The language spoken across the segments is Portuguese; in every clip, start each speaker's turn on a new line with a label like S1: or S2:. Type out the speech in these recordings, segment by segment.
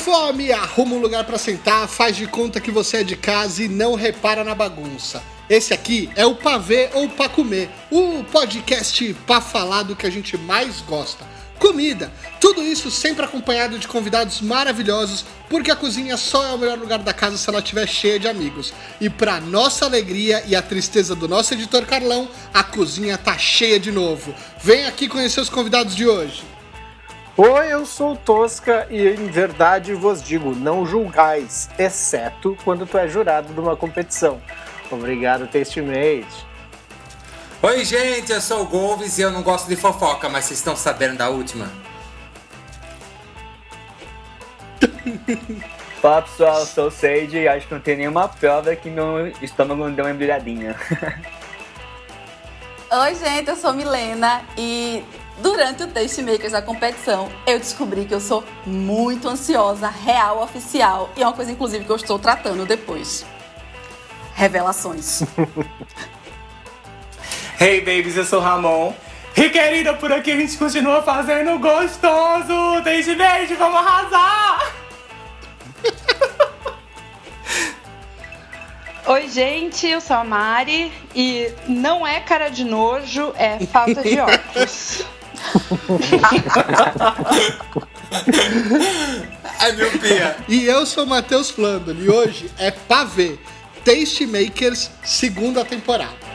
S1: fome, arruma um lugar para sentar, faz de conta que você é de casa e não repara na bagunça. Esse aqui é o Pavê ou Pra Comer, o podcast pra falar do que a gente mais gosta. Comida, tudo isso sempre acompanhado de convidados maravilhosos, porque a cozinha só é o melhor lugar da casa se ela estiver cheia de amigos. E para nossa alegria e a tristeza do nosso editor Carlão, a cozinha tá cheia de novo. Vem aqui conhecer os convidados de hoje.
S2: Oi, eu sou Tosca e em verdade vos digo, não julgais, exceto quando tu é jurado de uma competição. Obrigado, Tastemate.
S3: Oi, gente, eu sou o Golves e eu não gosto de fofoca, mas vocês estão sabendo da última?
S4: Fala pessoal, eu sou o Sage e acho que não tem nenhuma prova que meu estômago não deu uma embrulhadinha.
S5: Oi, gente, eu sou Milena e Durante o Tastemakers, a competição, eu descobri que eu sou muito ansiosa, real, oficial, e é uma coisa, inclusive, que eu estou tratando depois. Revelações.
S6: hey, babies, eu sou Ramon. E querida, por aqui a gente continua fazendo gostoso! Desde beijo, vamos arrasar!
S7: Oi, gente, eu sou a Mari e não é cara de nojo, é falta de óculos.
S1: Ai, meu pia. E eu sou o Matheus Flandon e hoje é Pavê, Taste Makers, segunda temporada.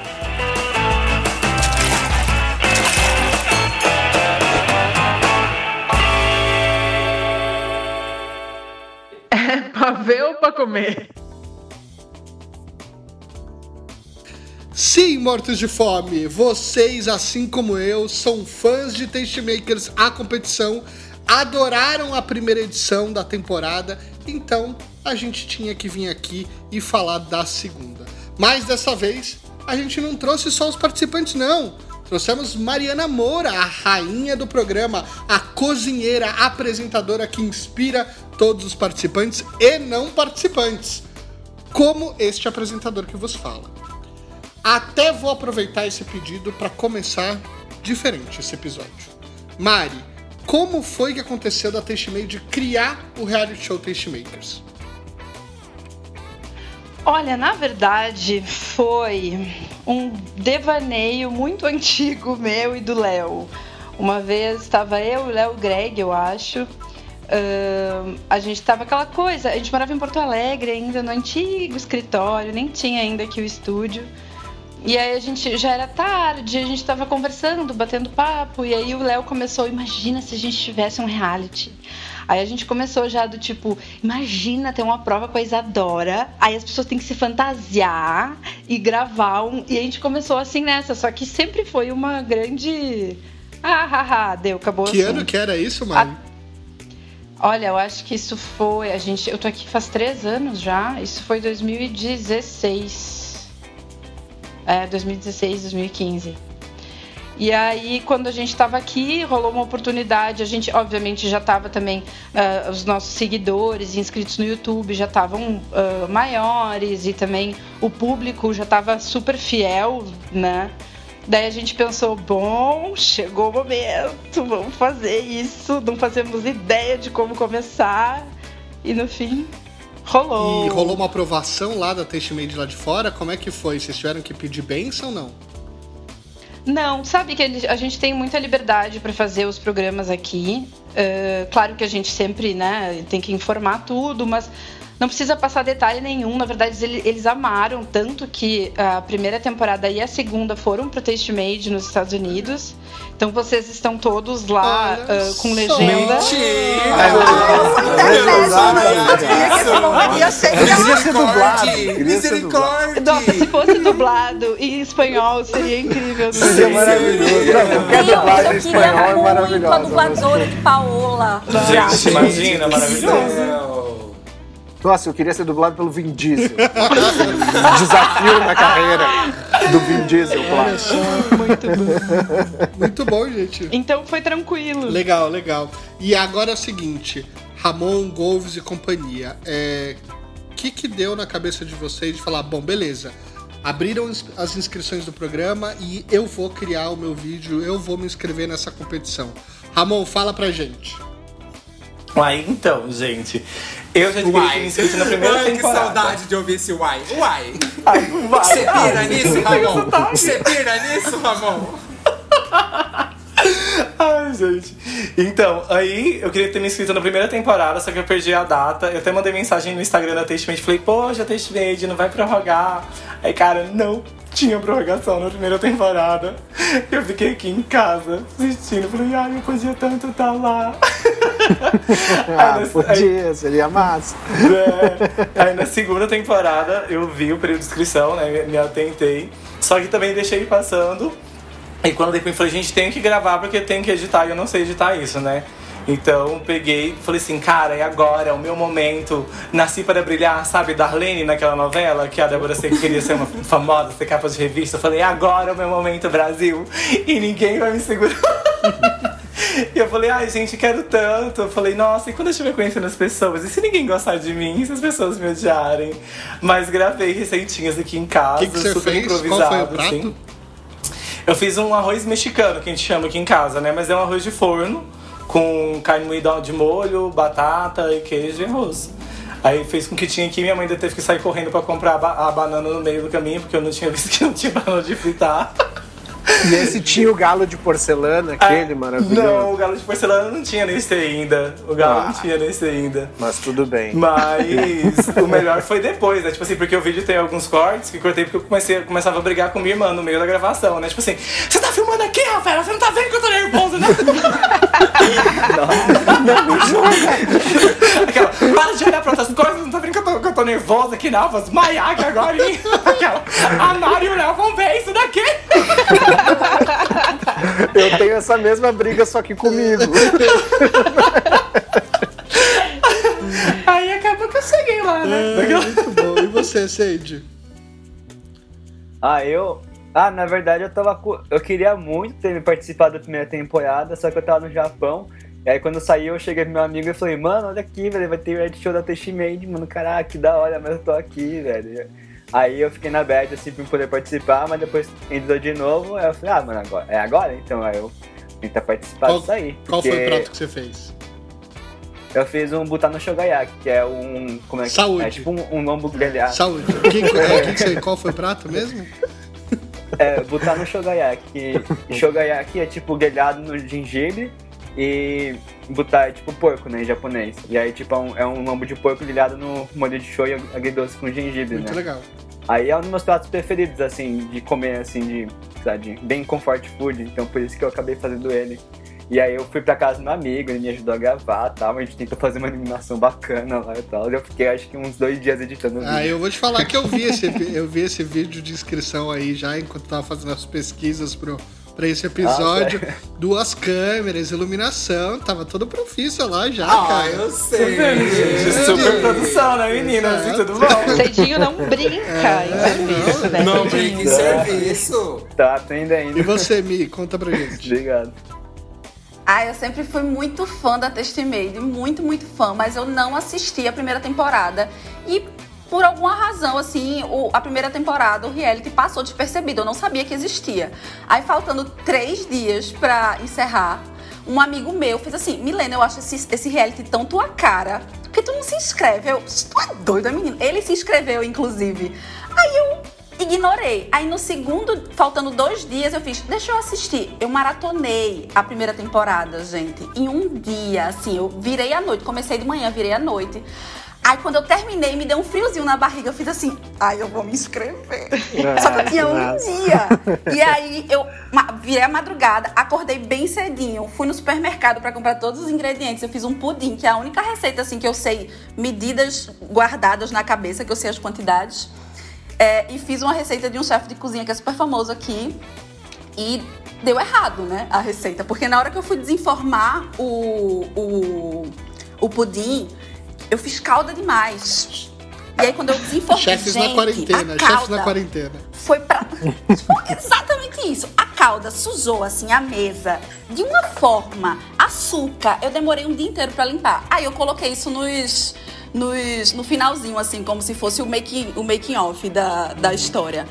S7: É pra ver ou pra comer?
S1: Sim, mortos de fome, vocês, assim como eu, são fãs de Tastemakers a competição, adoraram a primeira edição da temporada, então a gente tinha que vir aqui e falar da segunda. Mas dessa vez, a gente não trouxe só os participantes, não. Trouxemos Mariana Moura, a rainha do programa, a cozinheira, apresentadora que inspira todos os participantes e não participantes, como este apresentador que vos fala. Até vou aproveitar esse pedido para começar diferente esse episódio. Mari, como foi que aconteceu da Tastemade criar o reality show Tastemakers?
S7: Olha, na verdade, foi um devaneio muito antigo meu e do Léo. Uma vez estava eu e o Léo Greg, eu acho. Uh, a gente estava aquela coisa, a gente morava em Porto Alegre ainda, no antigo escritório, nem tinha ainda aqui o estúdio. E aí a gente já era tarde, a gente tava conversando, batendo papo, e aí o Léo começou, imagina se a gente tivesse um reality. Aí a gente começou já do tipo, imagina ter uma prova com a Isadora, aí as pessoas têm que se fantasiar e gravar um. E a gente começou assim nessa, só que sempre foi uma grande. Ah, ah, ah, deu, acabou
S1: Que
S7: assim.
S1: ano que era isso, Mari?
S7: A... Olha, eu acho que isso foi. A gente, eu tô aqui faz três anos já. Isso foi 2016. É, 2016, 2015. E aí, quando a gente estava aqui, rolou uma oportunidade. A gente, obviamente, já estava também. Uh, os nossos seguidores inscritos no YouTube já estavam uh, maiores e também o público já estava super fiel, né? Daí a gente pensou: bom, chegou o momento, vamos fazer isso. Não fazemos ideia de como começar. E no fim, Rolou.
S1: E rolou uma aprovação lá da Tastemade lá de fora? Como é que foi? Vocês tiveram que pedir bênção ou não?
S7: Não, sabe que a gente tem muita liberdade para fazer os programas aqui. Uh, claro que a gente sempre né, tem que informar tudo, mas não precisa passar detalhe nenhum. Na verdade, eles amaram tanto que a primeira temporada e a segunda foram pro Taste Made nos Estados Unidos. Então vocês estão todos lá uh, com legenda.
S3: Misericórdia!
S7: Nossa, se fosse dublado em espanhol, seria incrível.
S2: Seria maravilhoso. Qualquer dublagem em espanhol é maravilhosa.
S5: Com a dubladora de Paola.
S6: Gente, imagina, maravilhoso.
S2: Nossa, eu queria ser dublado pelo Vin Diesel. Desafio na carreira do Vin Diesel, claro.
S7: Muito bom.
S1: Muito bom, gente.
S7: Então foi tranquilo.
S1: Legal, legal. E agora é o seguinte: Ramon, Golves e companhia. É. O que, que deu na cabeça de vocês de falar, bom, beleza, abriram as inscrições do programa e eu vou criar o meu vídeo, eu vou me inscrever nessa competição. Ramon, fala pra gente.
S6: Aí então, gente, eu já devia ter me
S3: Uai.
S6: inscrito na primeira
S3: Ai, que
S6: temporada.
S3: saudade de ouvir esse uai. Uai. Você pira nisso, Ramon? Você pira nisso, Ramon?
S6: Ai, gente. Então, aí eu queria ter me inscrito na primeira temporada, só que eu perdi a data. Eu até mandei mensagem no Instagram da Tastmate, falei, poxa, Tastmate, não vai prorrogar. Aí, cara, não tinha prorrogação na primeira temporada. Eu fiquei aqui em casa assistindo, falei, ai, eu podia tanto estar lá.
S2: Ah,
S6: Aí,
S2: podia, seria massa.
S6: É. Aí na segunda temporada eu vi o período de inscrição, né? Me atentei. Só que também deixei passando. E quando depois falei, gente, tem que gravar porque tem que editar e eu não sei editar isso, né? Então peguei falei assim, cara, é agora, é o meu momento. Nasci para brilhar, sabe, Darlene naquela novela que a Débora Seco queria ser uma famosa, ser capa de revista. Eu falei, agora é o meu momento, Brasil. E ninguém vai me segurar. E eu falei, ai, gente, quero tanto. Eu falei, nossa, e quando eu estiver conhecendo as pessoas? E se ninguém gostar de mim? E se as pessoas me odiarem? Mas gravei receitinhas aqui em casa,
S1: que, que
S6: super
S1: fez?
S6: Improvisado, assim. Eu fiz um arroz mexicano, que a gente chama aqui em casa, né? Mas é um arroz de forno, com carne moída de molho, batata e queijo e arroz. Aí fez com que tinha aqui, minha mãe ainda teve que sair correndo pra comprar a, ba- a banana no meio do caminho, porque eu não tinha visto que não tinha banana de fritar.
S2: E esse tinha o galo de porcelana, aquele maravilhoso.
S6: Ah, Não, o galo de porcelana não tinha nesse ainda. O galo
S2: Ah.
S6: não tinha nesse ainda.
S2: Mas tudo bem.
S6: Mas o melhor foi depois, né? Tipo assim, porque o vídeo tem alguns cortes que cortei porque eu comecei, começava a brigar com minha irmã no meio da gravação, né? Tipo assim, você tá filmando aqui, Rafaela? Você não tá vendo que eu tô nervoso, né? Aquela, para de olhar pra outras coisas, não tá vendo que eu tô, tô nervosa aqui, não? Vou desmaiar aqui agora. hein? Aquela, a Mari e o Léo vão ver isso daqui.
S2: Eu tenho essa mesma briga, só que comigo.
S6: Aí acabou que eu cheguei lá, né?
S1: É, muito bom. E você, Sage?
S4: Ah, eu. Ah, na verdade eu tava. Eu queria muito ter participado da primeira temporada, só que eu tava no Japão. E aí quando eu saí, eu cheguei pro meu amigo e falei, mano, olha aqui, velho, vai ter reality show da Teiximade, mano, caraca, que da hora, mas eu tô aqui, velho. Aí eu fiquei na bad, assim, pra poder participar, mas depois entrou de novo, aí eu falei, ah, mano, agora, é agora? Então, aí eu tentar participar
S1: Qual-
S4: disso aí.
S1: Qual foi o prato que você fez?
S4: Eu fiz um Butano Shogayaki, que é um... Como é que
S1: Saúde.
S4: É tipo um, um lombo grelhado.
S1: Saúde. O que, é, que qual foi o prato mesmo?
S4: É, botar no shogayaki. que shogayaki é tipo grelhado no gengibre e botar é tipo porco, né, em japonês. E aí, tipo, é um, é um lombo de porco grelhado no molho de shoyu agridoce com gengibre,
S1: Muito
S4: né?
S1: legal.
S4: Aí é um dos meus pratos preferidos, assim, de comer, assim, de, sabe, de bem comfort food. Então, por isso que eu acabei fazendo ele. E aí eu fui pra casa do meu amigo, ele me ajudou a gravar e tal. A gente tentou fazer uma animação bacana lá e tal. Eu fiquei, acho que, uns dois dias editando o vídeo.
S1: Ah, eu vou te falar que eu vi esse, eu vi esse vídeo de inscrição aí já enquanto tava fazendo as pesquisas pro, pra esse episódio. Duas câmeras, iluminação, tava todo profissa lá já,
S3: Ah,
S1: cara.
S3: eu sei.
S6: De super produção, né, meninas? E tudo bom?
S7: Cedinho não brinca em serviço, né?
S3: Não brinque em serviço.
S4: Tá aprendendo.
S1: E você, Mi, conta pra gente.
S4: Obrigado.
S5: Ah, eu sempre fui muito fã da Testimade, muito, muito fã, mas eu não assisti a primeira temporada. E por alguma razão, assim, o- a primeira temporada, o reality passou despercebido, eu não sabia que existia. Aí, faltando três dias pra encerrar, um amigo meu fez assim: Milena, eu acho esse, esse reality tão tua cara, porque tu não se inscreve. Eu, tu é doida, menina? Ele se inscreveu, inclusive. Aí eu ignorei. Aí no segundo, faltando dois dias, eu fiz, deixa eu assistir. Eu maratonei a primeira temporada, gente, em um dia, assim, eu virei à noite, comecei de manhã, virei à noite. Aí quando eu terminei, me deu um friozinho na barriga, eu fiz assim, ai, eu vou me inscrever. Só que eu tinha um dia. E aí eu virei a madrugada, acordei bem cedinho, fui no supermercado pra comprar todos os ingredientes. Eu fiz um pudim, que é a única receita assim que eu sei medidas guardadas na cabeça, que eu sei as quantidades. É, e fiz uma receita de um chefe de cozinha que é super famoso aqui. E deu errado, né? A receita. Porque na hora que eu fui desenformar o, o, o pudim, eu fiz calda demais. E aí quando eu desenformei.
S1: Chefes
S5: gente,
S1: na quarentena,
S5: a
S1: chefes na quarentena.
S5: foi pra. Foi exatamente isso. A calda sujou assim a mesa de uma forma. Açúcar. Eu demorei um dia inteiro pra limpar. Aí eu coloquei isso nos. Nos, no finalzinho, assim, como se fosse o making, o making off da, da história.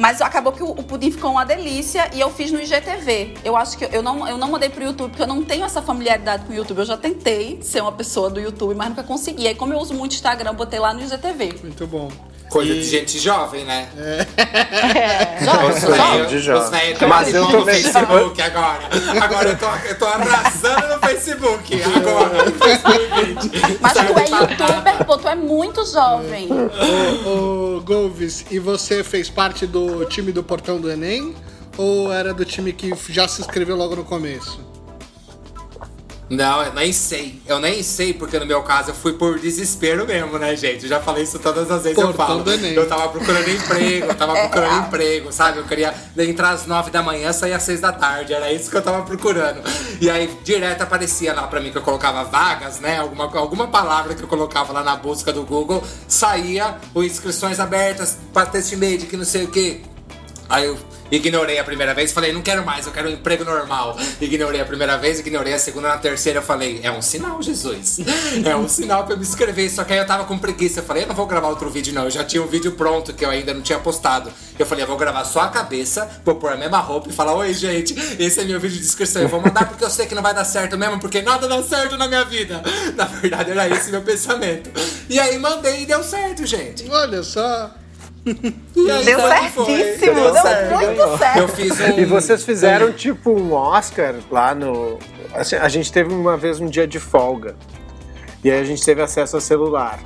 S5: Mas acabou que o, pudim ficou uma delícia e eu fiz no IGTV. Eu acho que eu não, eu não mandei pro YouTube porque eu não tenho essa familiaridade com o YouTube. Eu já tentei ser uma pessoa do YouTube, mas nunca consegui. Aí, como eu uso muito Instagram, botei lá no IGTV.
S1: Muito bom.
S3: Coisa
S1: E-
S3: de gente jovem, né?
S7: É.
S5: Jovem,
S3: Os
S5: jovem.
S3: velhos
S2: Mas eu
S3: no Facebook agora. Agora eu tô, eu tô arrasando no Facebook. Agora, no 2020.
S5: Mas tu é youtuber, pô, tu é muito jovem.
S1: Ô, ô, Golves, e você fez parte do time do Portão do Enem? Ou era do time que já se inscreveu logo no começo?
S3: Não, eu nem sei. Eu nem sei, porque no meu caso eu fui por desespero mesmo, né, gente? Eu já falei isso todas as vezes eu falo.
S1: do Enem.
S3: Eu tava procurando emprego, eu tava
S5: É
S3: procurando
S5: real.
S3: emprego, sabe? Eu queria entrar às nove da manhã, sair às seis da tarde. Era isso que eu tava procurando. E aí, direto aparecia lá pra mim que eu colocava vagas, né? Alguma, alguma palavra que eu colocava lá na busca do Google, saía o inscrições abertas pra test made, que não sei o quê. Aí eu ignorei a primeira vez, falei, não quero mais, eu quero um emprego normal. Ignorei a primeira vez, ignorei a segunda, na terceira eu falei, é um sinal, Jesus. É um sinal pra eu me inscrever. Só que aí eu tava com preguiça, eu falei, eu não vou gravar outro vídeo não, eu já tinha um vídeo pronto que eu ainda não tinha postado. Eu falei, eu vou gravar só a cabeça, vou pôr a mesma roupa e falar, oi gente, esse é meu vídeo de inscrição. Eu vou mandar porque eu sei que não vai dar certo mesmo, porque nada dá certo na minha vida. Na verdade era esse meu pensamento. E aí mandei e deu certo, gente.
S1: Olha só.
S3: Aí,
S5: Deu
S3: foi.
S5: certíssimo,
S3: Deu
S5: deu
S3: certo.
S5: muito certo.
S3: Eu fiz um.
S2: E vocês fizeram tipo um Oscar lá no. assim, a gente teve uma vez um dia de folga. E aí a gente teve acesso ao celular.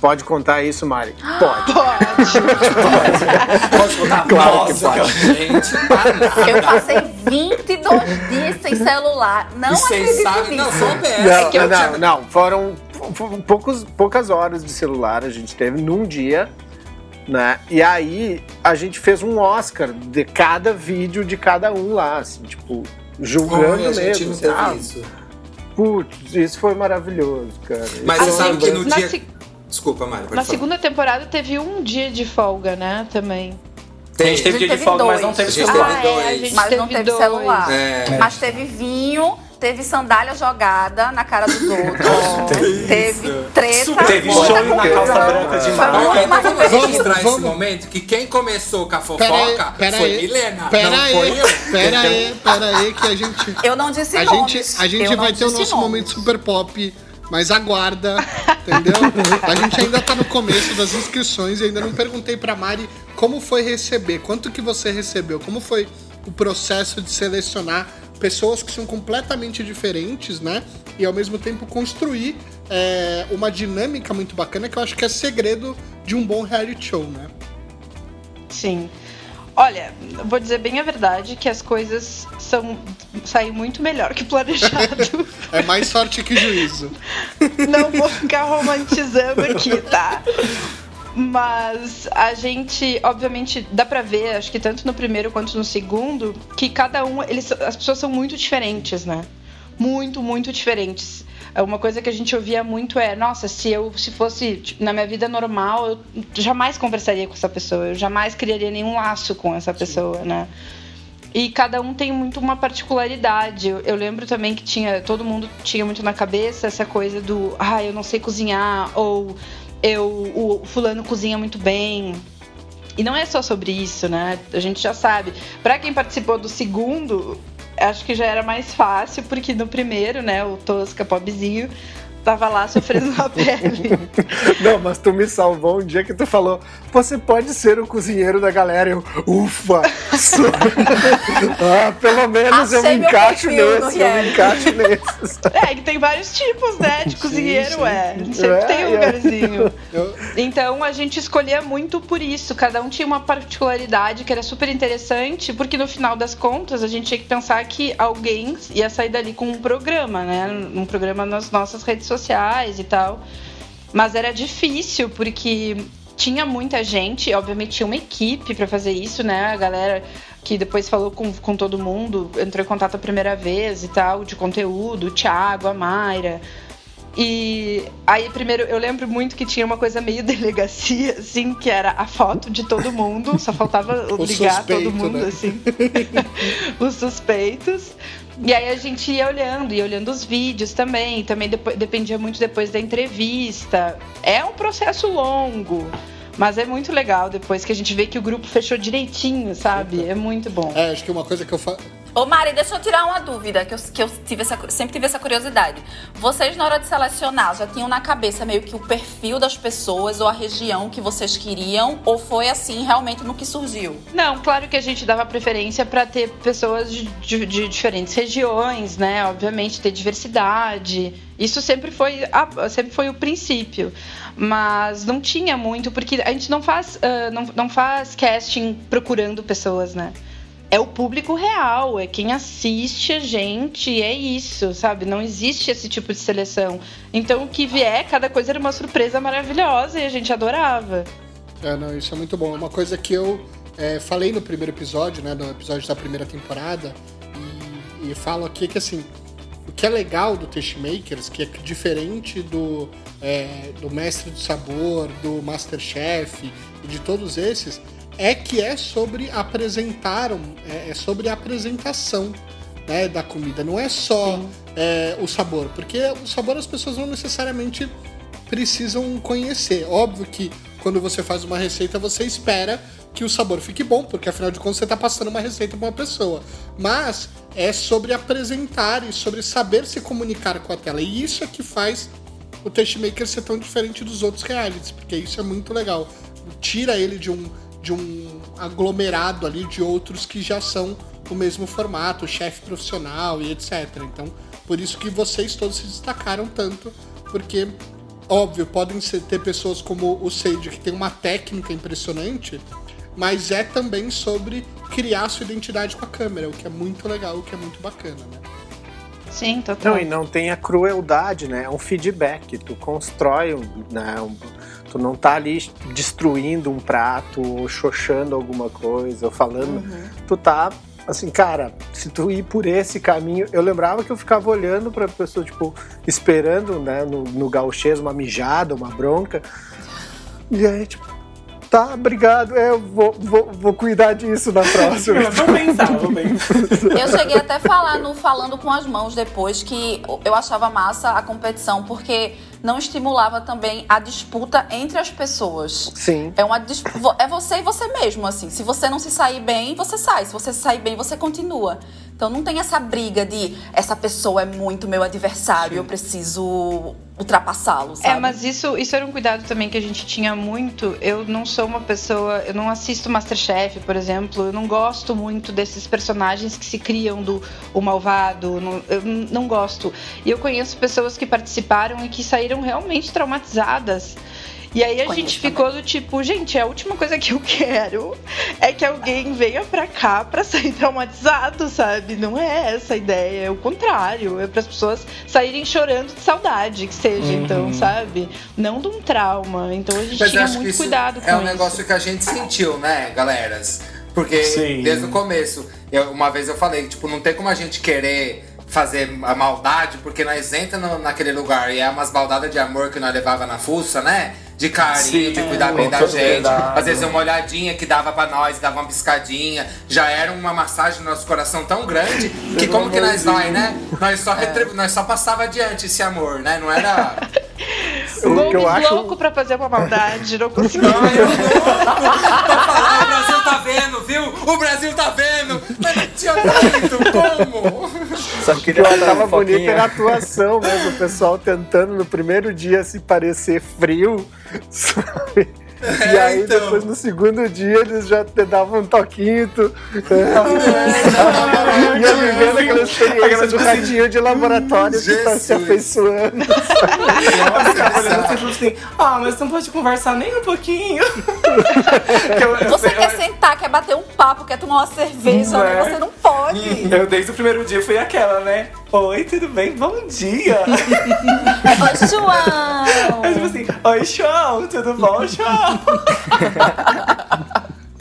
S2: Pode contar isso, Mari? Pode.
S6: Posso botar
S2: Claro que pode.
S3: Gente,
S5: Eu passei 22 dias sem celular. Não acredito
S3: não,
S5: nisso.
S2: Não,
S3: que eu
S2: não,
S3: tinha-
S2: não, foram pou- poucos, poucas horas de celular a gente teve num dia, né? E aí a gente fez um Oscar de cada vídeo de cada um lá, assim, tipo, julgando
S3: gente
S2: mesmo.
S3: não
S2: assim,
S3: teve
S2: ah,
S3: isso.
S2: putz, isso foi maravilhoso, cara.
S3: Mas você
S2: eu
S3: sabe que no
S7: Na
S3: dia.
S7: se-
S3: Desculpa, Mário,
S7: Na
S3: falar.
S7: segunda temporada teve um dia de folga, né? Também.
S6: A gente teve
S5: A gente
S6: dia de
S5: teve
S6: folga, mas
S5: dois.
S6: não teve celular.
S3: teve
S7: ah, é, a
S3: dois.
S7: gente
S5: Mas
S7: teve
S5: não teve
S7: dois.
S5: celular.
S3: É.
S5: Mas teve vinho, teve sandália jogada na cara dos outros. teve treta.
S6: Teve show na calça branca de
S5: Foi
S6: mar.
S3: Ó,
S5: muito mais
S3: vamos registrar esse
S1: vamos-
S3: momento que quem começou com a
S1: Pera aí,
S3: fofoca
S1: pera
S3: foi
S1: aí.
S3: Milena.
S1: Pera
S3: não
S1: aí,
S3: foi eu.
S1: pera aí, pera aí, que a gente.
S5: Eu não disse
S1: A gente, a gente vai ter o nosso
S5: nomes.
S1: momento super pop, mas aguarda, entendeu? A gente ainda tá no começo das inscrições e ainda não perguntei pra Mari como foi receber, quanto que você recebeu, como foi o processo de selecionar pessoas que são completamente diferentes, né? E ao mesmo tempo construir é, uma dinâmica muito bacana que eu acho que é segredo de um bom reality show, né?
S7: Sim. Olha, vou dizer bem a verdade que as coisas são saem muito melhor que planejado.
S1: É mais sorte que juízo.
S7: Não vou ficar romantizando aqui, tá? Mas a gente, obviamente, dá pra ver, acho que tanto no primeiro quanto no segundo, que cada um, eles, as pessoas são muito diferentes, né? Muito, muito diferentes. É Uma coisa que a gente ouvia muito é, nossa, se eu se fosse tipo, na minha vida normal, eu jamais conversaria com essa pessoa, eu jamais criaria nenhum laço com essa pessoa, né? E cada um tem muito uma particularidade. Eu, eu lembro também que tinha. Todo mundo tinha muito na cabeça essa coisa do ah, eu não sei cozinhar, ou eu o fulano cozinha muito bem. E não é só sobre isso, né? A gente já sabe. Pra quem participou do segundo, acho que já era mais fácil, porque no primeiro, né, o Tosca Pobzinho tava lá sofrendo na pele.
S2: Não, mas tu me salvou um dia que tu falou: você pode ser o cozinheiro da galera. Eu, ufa! sou." ah, pelo menos eu me encaixo nesse, eu me encaixo.
S7: É, que tem vários tipos, né, de cozinheiro,
S1: sim.
S7: é. Sempre
S2: É,
S7: tem um
S2: é.
S7: lugarzinho. Então a gente escolhia muito por isso. Cada um tinha uma particularidade que era super interessante, porque no final das contas a gente tinha que pensar que alguém ia sair dali com um programa, né? Um programa nas nossas redes sociais e tal. Mas era difícil, porque tinha muita gente, obviamente tinha uma equipe para fazer isso, né? A galera que depois falou com, com todo mundo, entrou em contato a primeira vez e tal, de conteúdo, o Thiago, a Mayra. E aí, primeiro, eu lembro muito que tinha uma coisa meio delegacia, assim, que era a foto de todo mundo, só faltava ligar
S1: suspeito,
S7: todo mundo,
S1: né?
S7: assim. Os suspeitos. E aí a gente ia olhando, ia olhando os vídeos também. Também dependia muito depois da entrevista. É um processo longo. Mas é muito legal depois que a gente vê que o grupo fechou direitinho, sabe? É muito bom.
S1: É, acho que uma coisa que eu falo.
S5: Ô Mari, deixa eu tirar uma dúvida, que eu, que eu tive essa, sempre tive essa curiosidade. Vocês, na hora de selecionar, já tinham na cabeça meio que o perfil das pessoas ou a região que vocês queriam? Ou foi assim realmente no que surgiu?
S7: Não, claro que a gente dava preferência para ter pessoas de, de, de, diferentes regiões, né? Obviamente, ter diversidade. Isso sempre foi, a, sempre foi o princípio. Mas não tinha muito, porque a gente não faz, uh, não, não faz casting procurando pessoas, né? É o público real, é quem assiste a gente, é isso, sabe? Não existe esse tipo de seleção. Então o que vier, cada coisa era uma surpresa maravilhosa e a gente adorava.
S1: É, não, isso é muito bom. Uma coisa que eu é, falei no primeiro episódio, né? No episódio da primeira temporada, e, e falo aqui que assim. O que é legal do Tastemakers, que é diferente do, é, do Mestre do Sabor, do Masterchef e de todos esses, é que é sobre apresentar, é, é sobre a apresentação né, da comida. Não é só é, o sabor, porque o sabor as pessoas não necessariamente precisam conhecer. Óbvio que quando você faz uma receita, você espera que o sabor fique bom, porque afinal de contas você está passando uma receita para uma pessoa. Mas é sobre apresentar e sobre saber se comunicar com a tela. E isso é que faz o Tastemaker ser tão diferente dos outros realities, porque isso é muito legal. Tira ele de um de um aglomerado ali de outros que já são o mesmo formato, chefe profissional e etc. Então, por isso que vocês todos se destacaram tanto, porque óbvio, podem ser, ter pessoas como o Sage que tem uma técnica impressionante, mas é também sobre criar sua identidade com a câmera, o que é muito legal, o que é muito bacana, né?
S7: Sim, total.
S2: Não, e não tem a crueldade, né? É um feedback. Tu constrói um, né, um Tu não tá ali destruindo um prato, ou xoxando alguma coisa, ou falando. Uhum. Tu tá assim, cara, se tu ir por esse caminho, eu lembrava que eu ficava olhando pra pessoa, tipo, esperando, né, no, no gauchês uma mijada, uma bronca. E aí, tipo, tá, obrigado, é, eu vou, vou, vou cuidar disso na próxima.
S6: vou pensar, vou pensar.
S5: Eu cheguei até a falar no Falando com as Mãos depois que eu achava massa a competição, porque não estimulava também a disputa entre as pessoas.
S2: Sim.
S5: É uma é você e você mesmo, assim. Se você não se sair bem, você sai. Se você se sair bem, você continua. Então não tem essa briga de essa pessoa é muito meu adversário, Sim. eu preciso ultrapassá-lo, sabe?
S7: É, mas isso, isso era um cuidado também que a gente tinha muito. Eu não sou uma pessoa, eu não assisto Masterchef, por exemplo, eu não gosto muito desses personagens que se criam do o malvado, não, eu não gosto. E eu conheço pessoas que participaram e que saíram realmente traumatizadas e aí a Conheço gente ficou também. do tipo, gente, a última coisa que eu quero é que alguém venha pra cá pra sair traumatizado, sabe? Não é essa a ideia, é o contrário. É para as pessoas saírem chorando de saudade, que seja, uhum. então, sabe? Não de um trauma. Então a gente Mas tinha muito cuidado com
S3: É
S7: um
S3: isso. negócio que a gente sentiu, né, galeras? Porque Sim. desde o começo, eu, uma vez eu falei, tipo, não tem como a gente querer fazer a maldade, porque nós entramos naquele lugar e é umas baldadas de amor que nós levava na fuça, né? de carinho, Sim, de cuidar bem da gente. Às vezes uma olhadinha que dava para nós, dava uma piscadinha. Já era uma massagem no nosso coração tão grande que como que nós vai, né? Nós só, retribu... nós só passava adiante esse amor, né? Não era...
S7: O Gomes acho... louco pra fazer uma maldade, não conseguiu. Não, eu
S3: o Brasil tá vendo, viu? O Brasil tá vendo! Mas não tinha muito, como?
S2: Só que eu achava um bonito era a atuação mesmo, o pessoal tentando no primeiro dia se parecer frio. Sabe? É, e aí, então. depois no segundo dia, eles já te davam um toquinho. Tu, é, ia vivendo aquela experiência do radinho de laboratório Jesus. que tá se afeiçoando.
S6: Nossa, assim, ah, mas não pode conversar nem um pouquinho.
S5: você quer sentar, quer bater um papo, quer tomar uma cerveja, é. você não pode.
S6: Eu, desde o primeiro dia, fui aquela, né? Oi, tudo bem? Bom dia!
S5: Oi, João!
S6: É tipo assim, oi, João, tudo bom, João?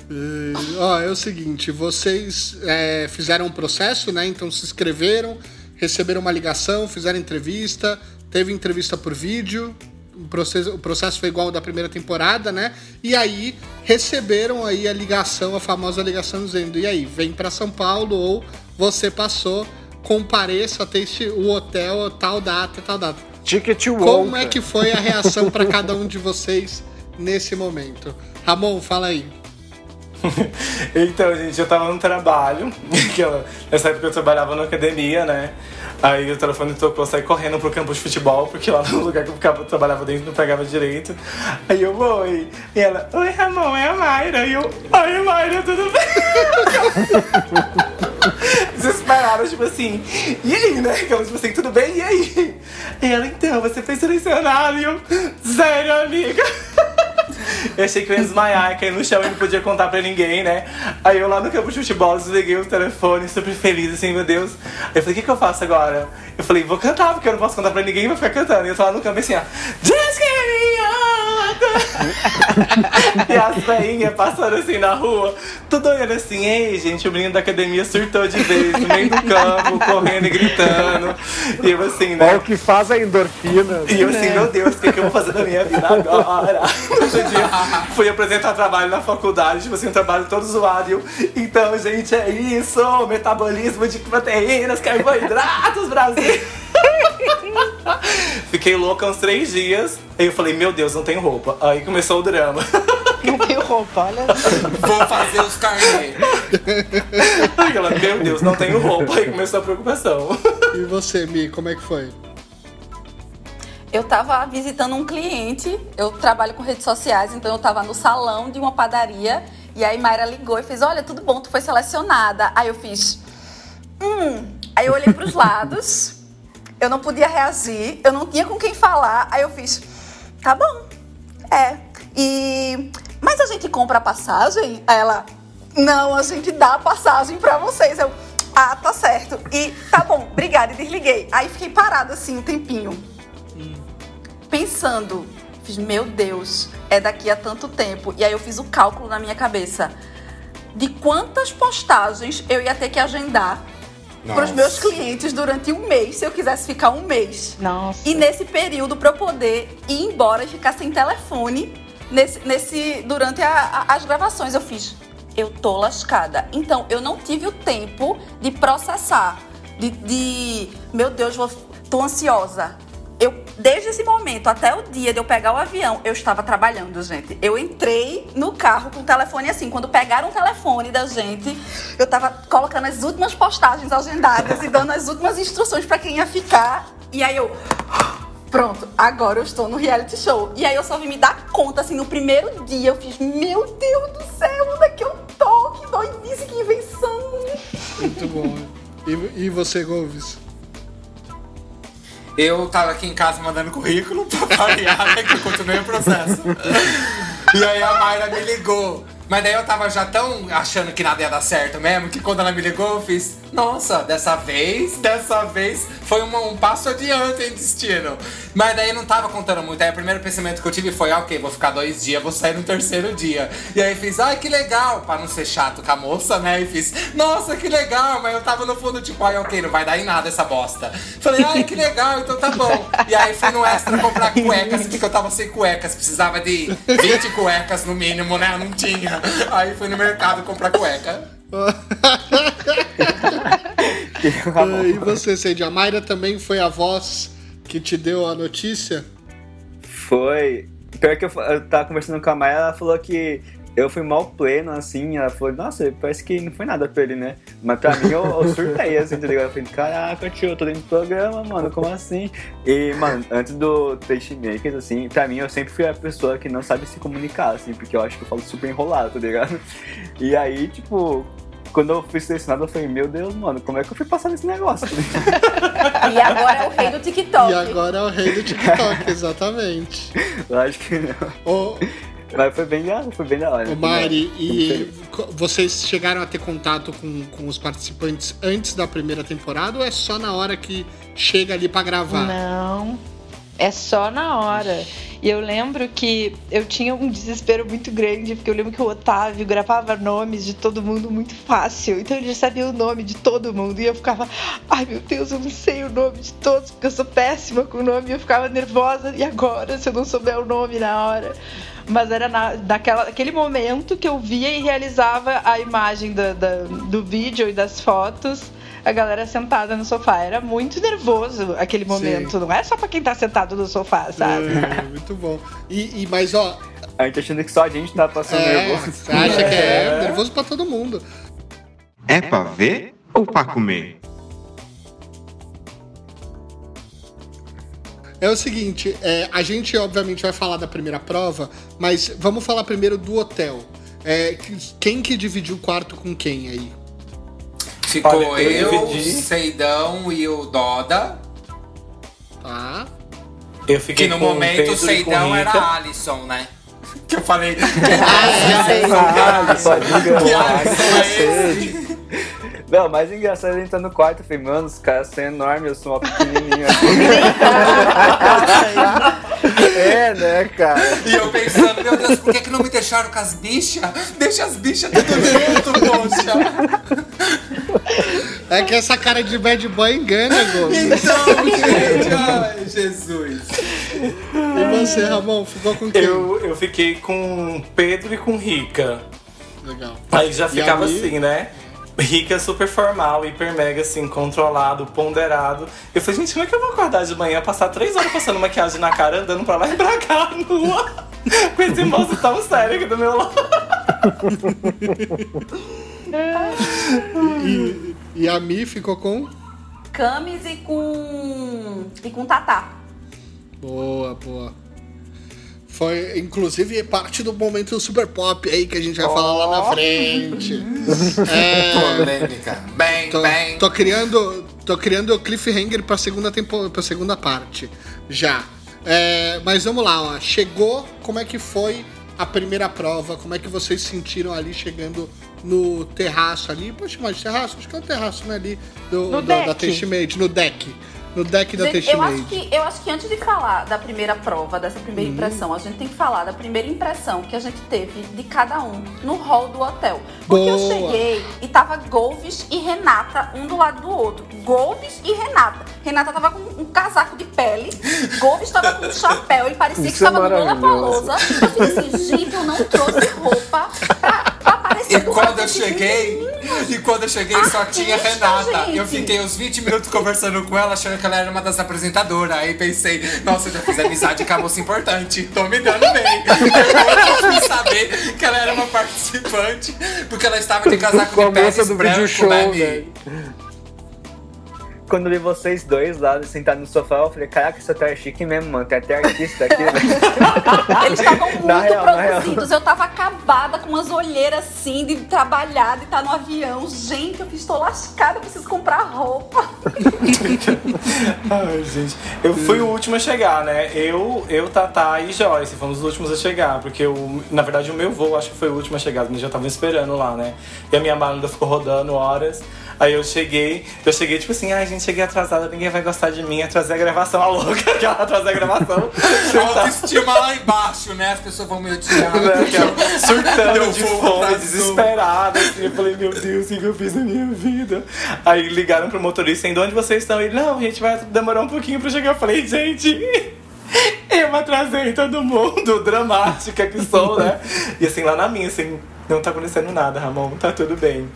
S1: É, ó, é o seguinte, vocês é, fizeram um processo, né? Então se inscreveram, receberam uma ligação, fizeram entrevista, teve entrevista por vídeo, o processo, o processo foi igual ao da primeira temporada, né? E aí receberam aí a ligação, a famosa ligação dizendo: "E aí, vem para São Paulo ou você passou compareça até esse, o hotel tal data, tal data.
S2: Ticket
S1: Como é que foi a reação para cada um de vocês nesse momento? Ramon, fala aí.
S6: então, gente, eu tava no trabalho, que eu, nessa época eu trabalhava na academia, né? Aí o telefone tocou, eu saí correndo pro campo de futebol, porque lá no lugar que eu, ficava, eu trabalhava dentro não pegava direito. Aí eu, oi. E ela, oi Ramon, é a Mayra. E eu, oi Mayra, tudo bem? Desesperada, tipo assim, e aí, né? Aquela, tipo assim, tudo bem? E aí? E ela, então, você foi selecionado. E eu, sério, amiga? Eu achei que eu ia desmaiar, cair no chão e não podia contar pra ninguém, né? Aí eu lá no campo de futebol desliguei o telefone, super feliz, assim, meu Deus. Eu falei, o que, que eu faço agora? Eu falei, vou cantar, porque eu não posso contar pra ninguém, vou ficar cantando. E eu tô lá no campo assim, ó. Just e as veinhas passando assim na rua, tudo olhando assim, ei, gente, o menino da academia surtou de vez no meio do campo, correndo e gritando. E eu assim, né?
S2: Olha o que faz a endorfina.
S6: E eu assim, meu Deus, o que, que eu vou fazer da minha vida agora? Outro dia fui apresentar trabalho na faculdade, tipo assim, um trabalho todo zoado. Eu, então, gente, é isso, metabolismo de proteínas, carboidratos, Brasil. Fiquei louca uns três dias. Aí eu falei, meu Deus, não tenho roupa. Aí começou o drama.
S7: Não tenho roupa, olha.
S3: Vou fazer os carnês.
S6: Aí ela, meu Deus, não tenho roupa. Aí começou a preocupação.
S1: E você, Mi, como é que foi?
S5: Eu tava visitando um cliente, eu trabalho com redes sociais, então eu tava no salão de uma padaria e aí Mayra ligou e fez: Olha, tudo bom, tu foi selecionada. Aí eu fiz: Hum. Aí eu olhei pros lados, eu não podia reagir, eu não tinha com quem falar. Aí eu fiz: Tá bom, é. E. Mas a gente compra a passagem? Aí ela: Não, a gente dá a passagem pra vocês. Eu. Ah, tá certo. E tá bom, obrigada, e desliguei. Aí fiquei parada assim um tempinho pensando, fiz, meu Deus, é daqui a tanto tempo. E aí eu fiz o cálculo na minha cabeça de quantas postagens eu ia ter que agendar para os meus clientes durante um mês, se eu quisesse ficar um mês.
S7: Nossa.
S5: E nesse período, para eu poder ir embora e ficar sem telefone, nesse, nesse, durante a- a- as gravações, eu fiz. Eu tô lascada. Então, eu não tive o tempo de processar. De, de meu Deus, vou, tô ansiosa. Eu, desde esse momento até o dia de eu pegar o avião, eu estava trabalhando, gente. Eu entrei no carro com o telefone assim. Quando pegaram o telefone da gente, eu tava colocando as últimas postagens agendadas e dando as últimas instruções para quem ia ficar. E aí eu. Pronto, agora eu estou no reality show. E aí eu só vim me dar conta, assim, no primeiro dia, eu fiz, meu Deus do céu, onde é que eu tô? Que doidice, que invenção.
S1: Muito bom. né? E, e você, Golves?
S3: Eu tava aqui em casa mandando currículo pra variar, né? Que eu continuei o processo. E aí a Mayra me ligou. Mas daí eu tava já tão achando que nada ia dar certo mesmo, que quando ela me ligou eu fiz, nossa, dessa vez, dessa vez foi um passo adiante em destino. Mas daí não tava contando muito. Aí o primeiro pensamento que eu tive foi, ah, ok, vou ficar dois dias, vou sair no terceiro dia. E aí fiz, ai que legal, pra não ser chato com a moça, né? E fiz, nossa, que legal, mas eu tava no fundo tipo, ai, ok, não vai dar em nada essa bosta. Falei, ai que legal, então tá bom. E aí fui no extra comprar cuecas, porque eu tava sem cuecas, precisava de 20 cuecas no mínimo, né? Eu não tinha. Aí fui no mercado comprar cueca.
S1: e você, Ceide? A Mayra também foi a voz que te deu a notícia?
S4: Foi. Pior que eu, eu tava conversando com a Maia, ela falou que eu fui mal pleno, assim. Ela falou, nossa, parece que não foi nada pra ele, né? Mas pra mim eu, eu surtei, assim, tá ligado? Eu falei, caraca, tio, eu tô dentro do programa, mano, como assim? E, mano, antes do Tastemakers, assim, pra mim eu sempre fui a pessoa que não sabe se comunicar, assim, porque eu acho que eu falo super enrolado, tá ligado? E aí, tipo. Quando eu fui selecionado, eu falei, meu Deus, mano, como é que eu fui passar nesse negócio?
S5: E agora é o rei do TikTok.
S1: E agora é o rei do TikTok, exatamente.
S4: eu acho que não.
S1: Ô,
S4: Mas foi bem da, foi bem da hora.
S1: ô Mari, e vocês chegaram a ter contato com, com os participantes antes da primeira temporada ou é só na hora que chega ali pra gravar?
S7: Não. É só na hora. E eu lembro que eu tinha um desespero muito grande, porque eu lembro que o Otávio gravava nomes de todo mundo muito fácil. Então ele já sabia o nome de todo mundo. E eu ficava, ai meu Deus, eu não sei o nome de todos, porque eu sou péssima com o nome. E eu ficava nervosa. E agora, se eu não souber o nome na hora? Mas era na, naquela, naquele momento que eu via e realizava a imagem da- da- do vídeo e das fotos. A galera sentada no sofá. Era muito nervoso aquele momento. Não é só pra quem tá sentado no sofá, sabe?
S1: É, muito bom. E, e- mas, ó,
S4: A gente achando que só a gente tá passando
S1: É,
S4: nervoso.
S1: acha que é nervoso pra todo mundo.
S8: É pra ver ou pra comer?
S1: É o seguinte, é, a gente obviamente vai falar da primeira prova, mas vamos falar primeiro do hotel. É, que- quem que dividiu o quarto com quem aí?
S3: Ficou
S6: Olha, eu
S3: eu,
S6: dividi.
S3: Seidão e o Doda.
S1: Tá?
S6: Eu fiquei
S3: Que no
S6: com
S3: momento o Seidão era a Alisson, né? Que eu falei.
S4: Ah, pode
S3: Que
S4: enganar.
S3: Alisson é esse?
S4: Não, mais engraçado é ele entrar no quarto. Eu falei, mano, os caras são enormes, eu sou uma pequenininha. assim.
S2: É, né, cara?
S3: E eu pensando, meu Deus, por que, que não me deixaram com as bichas? Deixa as bichas tudo junto, poxa.
S1: É que essa cara de bad boy engana, Gomes.
S3: Então, gente, ai, Jesus.
S1: E você, Ramon, ficou com quem?
S6: Eu, eu fiquei com Pedro e com Rica.
S1: Legal.
S6: Aí já
S1: E
S6: ficava assim, né? Rica super formal, hiper mega assim, controlado, ponderado. Eu falei, gente, como é que eu vou acordar de manhã, passar três horas passando maquiagem na cara, andando pra lá e pra cá, nua, com esse moço tão sério aqui do meu lado.
S1: E, e a Mi ficou com?
S5: Camis e com. e com Tatá.
S1: Boa, boa. Foi, inclusive, parte do momento super pop aí que a gente vai falar lá na frente. É,
S3: Polêmica. Bem,
S1: tô,
S3: bem.
S1: tô criando, tô criando o cliffhanger pra segunda tempo, pra segunda parte. Já. É, mas vamos lá, ó. Chegou, como é que foi a primeira prova? Como é que vocês sentiram ali chegando no terraço ali? Pode chamar de terraço? Acho que é o terraço, né? Ali do,
S7: No
S1: do- da
S7: deck.
S1: Tastemade, no deck. No deck da
S5: Gente, eu acho, que, eu acho que antes de falar da primeira prova, dessa primeira impressão, a gente tem que falar da primeira impressão que a gente teve de cada um no hall do hotel. Porque eu
S1: Boa.
S5: cheguei e tava Golves e Renata um do lado do outro. Golves e Renata. Renata tava com um casaco de pele, Golves tava com um chapéu, ele parecia que
S2: Isso é
S5: tava no
S2: maravilhoso.
S5: Lollapalooza. Eu falei assim, gente, eu não trouxe roupa pra,
S3: E quando eu cheguei, e quando eu cheguei só tinha
S5: Artista,
S3: Renata.
S5: gente.
S3: Eu fiquei uns 20 minutos conversando com ela, achando que ela era uma das apresentadoras. Aí pensei, nossa, eu já fiz amizade com a moça importante, tô me dando bem. Agora eu fui saber que ela era uma participante, porque ela estava de casaco
S2: Com
S3: de peles branco,
S2: show,
S3: né?
S4: Quando eu vi vocês dois lá sentados no sofá, eu falei, caraca, isso é chique mesmo, mano. Tem até artista aqui, né?
S5: Eles estavam muito
S4: Na real,
S5: produzidos. Eu tava acabada com umas olheiras assim, de trabalhar, de estar no avião. Gente, eu estou lascada, eu preciso comprar roupa.
S6: Ai, gente. Eu fui o último a chegar, né? Eu, eu Tatá e Joyce fomos os últimos a chegar. Porque, eu, na verdade, o meu voo acho que foi o último a chegar. Eles já estavam esperando lá, né? E a minha mala ainda ficou rodando horas. Aí eu cheguei, eu cheguei tipo assim, ai gente, cheguei atrasada, ninguém vai gostar de mim, atrasei a gravação, a louca, aquela atrasei a gravação.
S3: Autoestima lá embaixo, né? As pessoas vão me odiar.
S6: Né, aquela surtando de fome, desesperada. Assim, eu falei, meu Deus, o que eu fiz na minha vida? Aí ligaram pro motorista, em onde vocês estão? Ele, não, a gente vai demorar um pouquinho pra chegar. Eu falei, gente, eu atrasei todo mundo, dramática que sou, né? E assim, lá na minha, assim, não tá acontecendo nada, Ramon, tá tudo bem.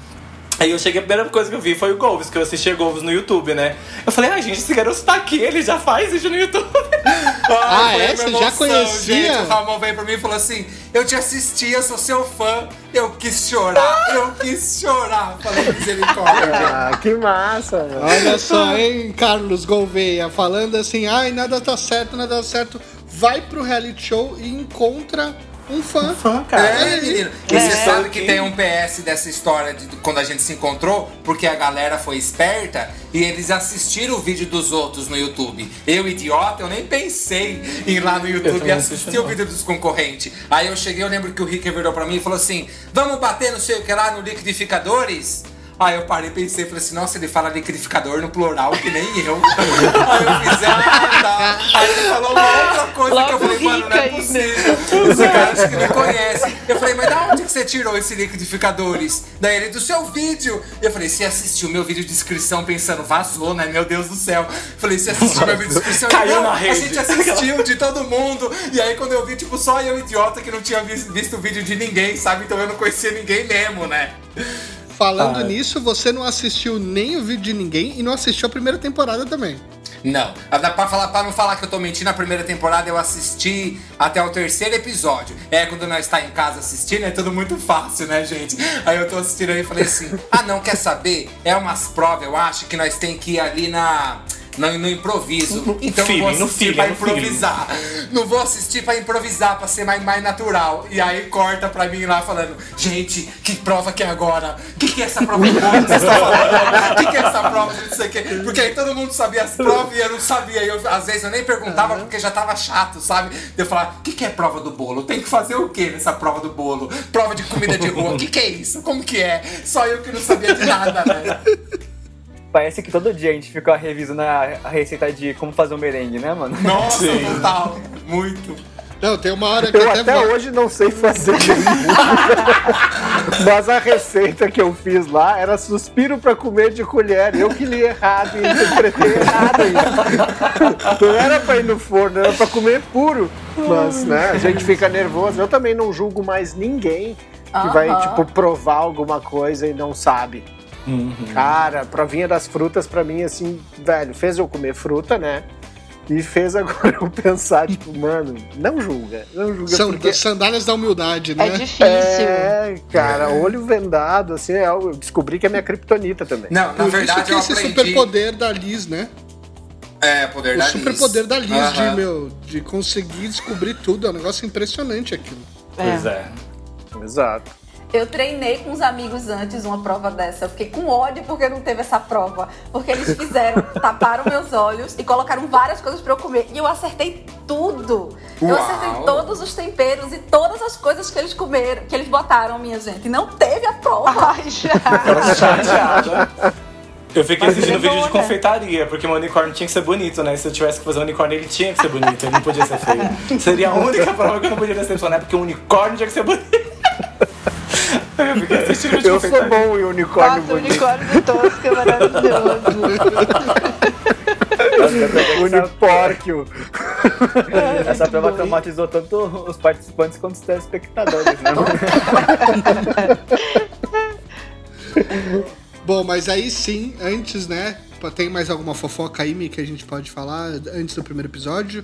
S6: Aí eu cheguei, a primeira coisa que eu vi foi o Golves, que eu assisti Golves no YouTube, né? Eu falei, ai gente, esse garoto tá aqui, ele já faz vídeo no YouTube.
S1: Ah,
S3: Ai,
S1: é? Você já conhecia?
S3: Gente, o Ramon veio pra mim e falou assim: Eu te assisti, eu sou seu fã. Eu quis chorar, eu quis chorar. Falei, misericórdia.
S2: Ah, que massa, mano.
S1: Olha só, hein, Carlos Gouveia, falando assim, ai, nada tá certo, nada tá certo. Vai pro reality show e encontra um fã.
S6: Fã, cara.
S3: É, menino. E você sabe que tem um PS dessa história de quando a gente se encontrou, porque a galera foi esperta e eles assistiram o vídeo dos outros no YouTube. Eu, idiota, eu nem pensei em ir lá no YouTube e assistir o vídeo dos concorrentes. Aí eu cheguei, eu lembro que o Rick virou pra mim e falou assim: vamos bater não sei o que lá no liquidificadores? Aí eu parei, pensei, falei assim, nossa, ele fala liquidificador no plural, que nem eu. Aí eu fiz, ah, tá. Aí ele falou uma outra coisa que eu
S7: Logo
S3: falei, mano, não é
S7: ainda.
S3: possível. Esse cara acho que me conhece. Eu falei, mas da onde que você tirou esse liquidificadores? Daí ele, do seu vídeo. Eu falei, você assistiu meu vídeo de inscrição pensando, vazou, né? Meu Deus do céu. Eu falei, você assistiu meu vídeo de inscrição?
S6: Caiu
S3: "Não,
S6: na
S3: A
S6: rede."
S3: gente assistiu de todo mundo. E aí quando eu vi, tipo, só eu, idiota, que não tinha vis- visto o vídeo de ninguém, sabe? Então eu não conhecia ninguém mesmo, né?
S1: Falando
S6: Ah.
S1: nisso, você não assistiu nem o vídeo de ninguém e não assistiu a primeira temporada também.
S3: Não. Ah, Pra, falar, pra não falar que eu tô mentindo, na primeira temporada eu assisti até o terceiro episódio. É, quando nós tá em casa assistindo, é tudo muito fácil, né, gente? Aí eu tô assistindo aí e falei assim: ah, não, quer saber? É umas provas, eu acho, que nós tem que ir ali na. No, no improviso. Então
S6: feeling,
S3: não
S6: no
S3: vou assistir
S6: no feeling.
S3: improvisar. Não vou assistir pra improvisar, pra ser mais, mais natural. E aí corta pra mim lá falando: gente, que prova que é agora? O que, que é essa prova de que falando? O que, que é essa prova de não sei o quê? Porque aí todo mundo sabia as provas e eu não sabia. E eu, às vezes eu nem perguntava porque já tava chato, sabe? Eu falava: o que, que é prova do bolo? Tem que fazer o que nessa prova do bolo? Prova de comida de rua. O que, que é isso? Como que é? Só eu que não sabia de nada, né?
S4: Parece que todo dia a gente fica revisando a, receita de como fazer um merengue, né, mano?
S3: Nossa, total. Muito.
S1: Não, tem uma hora que
S2: Eu
S1: eu
S2: até
S1: vou-
S2: hoje não sei fazer Mas a receita que eu fiz lá era suspiro pra comer de colher. Eu que li errado e interpretei errado ainda. Não era pra ir no forno, era pra comer puro. Mas, né, a gente fica nervoso. Eu também não julgo mais ninguém que vai,
S5: Aham.
S2: tipo, provar alguma coisa e não sabe. Cara, provinha das frutas pra mim, assim, velho, fez eu comer fruta, né? E fez agora eu pensar, tipo, mano, não julga, não julga
S1: São
S2: porque
S1: sandálias da humildade, né?
S7: É difícil.
S2: é, cara, olho vendado, assim, é, eu descobri que é minha kriptonita também.
S3: Não, na
S1: Por isso
S3: verdade
S1: que
S3: eu
S1: esse
S3: aprendi...
S1: superpoder da Liz, né?
S3: É, poder
S1: O
S3: da
S1: superpoder da Liz de,
S3: Aham.
S1: meu, de conseguir descobrir tudo. É um negócio impressionante aquilo.
S6: Pois é.
S2: Exato.
S5: Eu treinei com os amigos antes uma prova dessa. Eu fiquei com ódio porque não teve essa prova. Porque eles fizeram, taparam meus olhos e colocaram várias coisas pra eu comer. E eu acertei tudo. Eu
S3: Uau.
S5: acertei todos os temperos e todas as coisas que eles comeram, que eles botaram, minha gente. E não teve a prova.
S7: Ai, já.
S6: Chateada. Eu fiquei
S7: Mas
S6: assistindo vídeo de
S7: né?
S6: confeitaria, porque o unicórnio tinha que ser bonito, né? Se eu tivesse que fazer um unicórnio, ele tinha que ser bonito, ele não podia ser feio. Seria a única prova que eu não podia decepcionar, porque o unicórnio tinha que ser bonito. Eu vídeo de
S2: Eu sou bom em unicórnio
S7: Nossa, o
S2: bonito.
S7: unicórnio do Tosca é maravilhoso.
S2: Unipórquio.
S4: Essa prova traumatizou tanto os participantes quanto os telespectadores, né?
S1: Bom, mas aí sim, antes, né? Tem mais alguma fofoca aí, Mi, que a gente pode falar antes do primeiro episódio?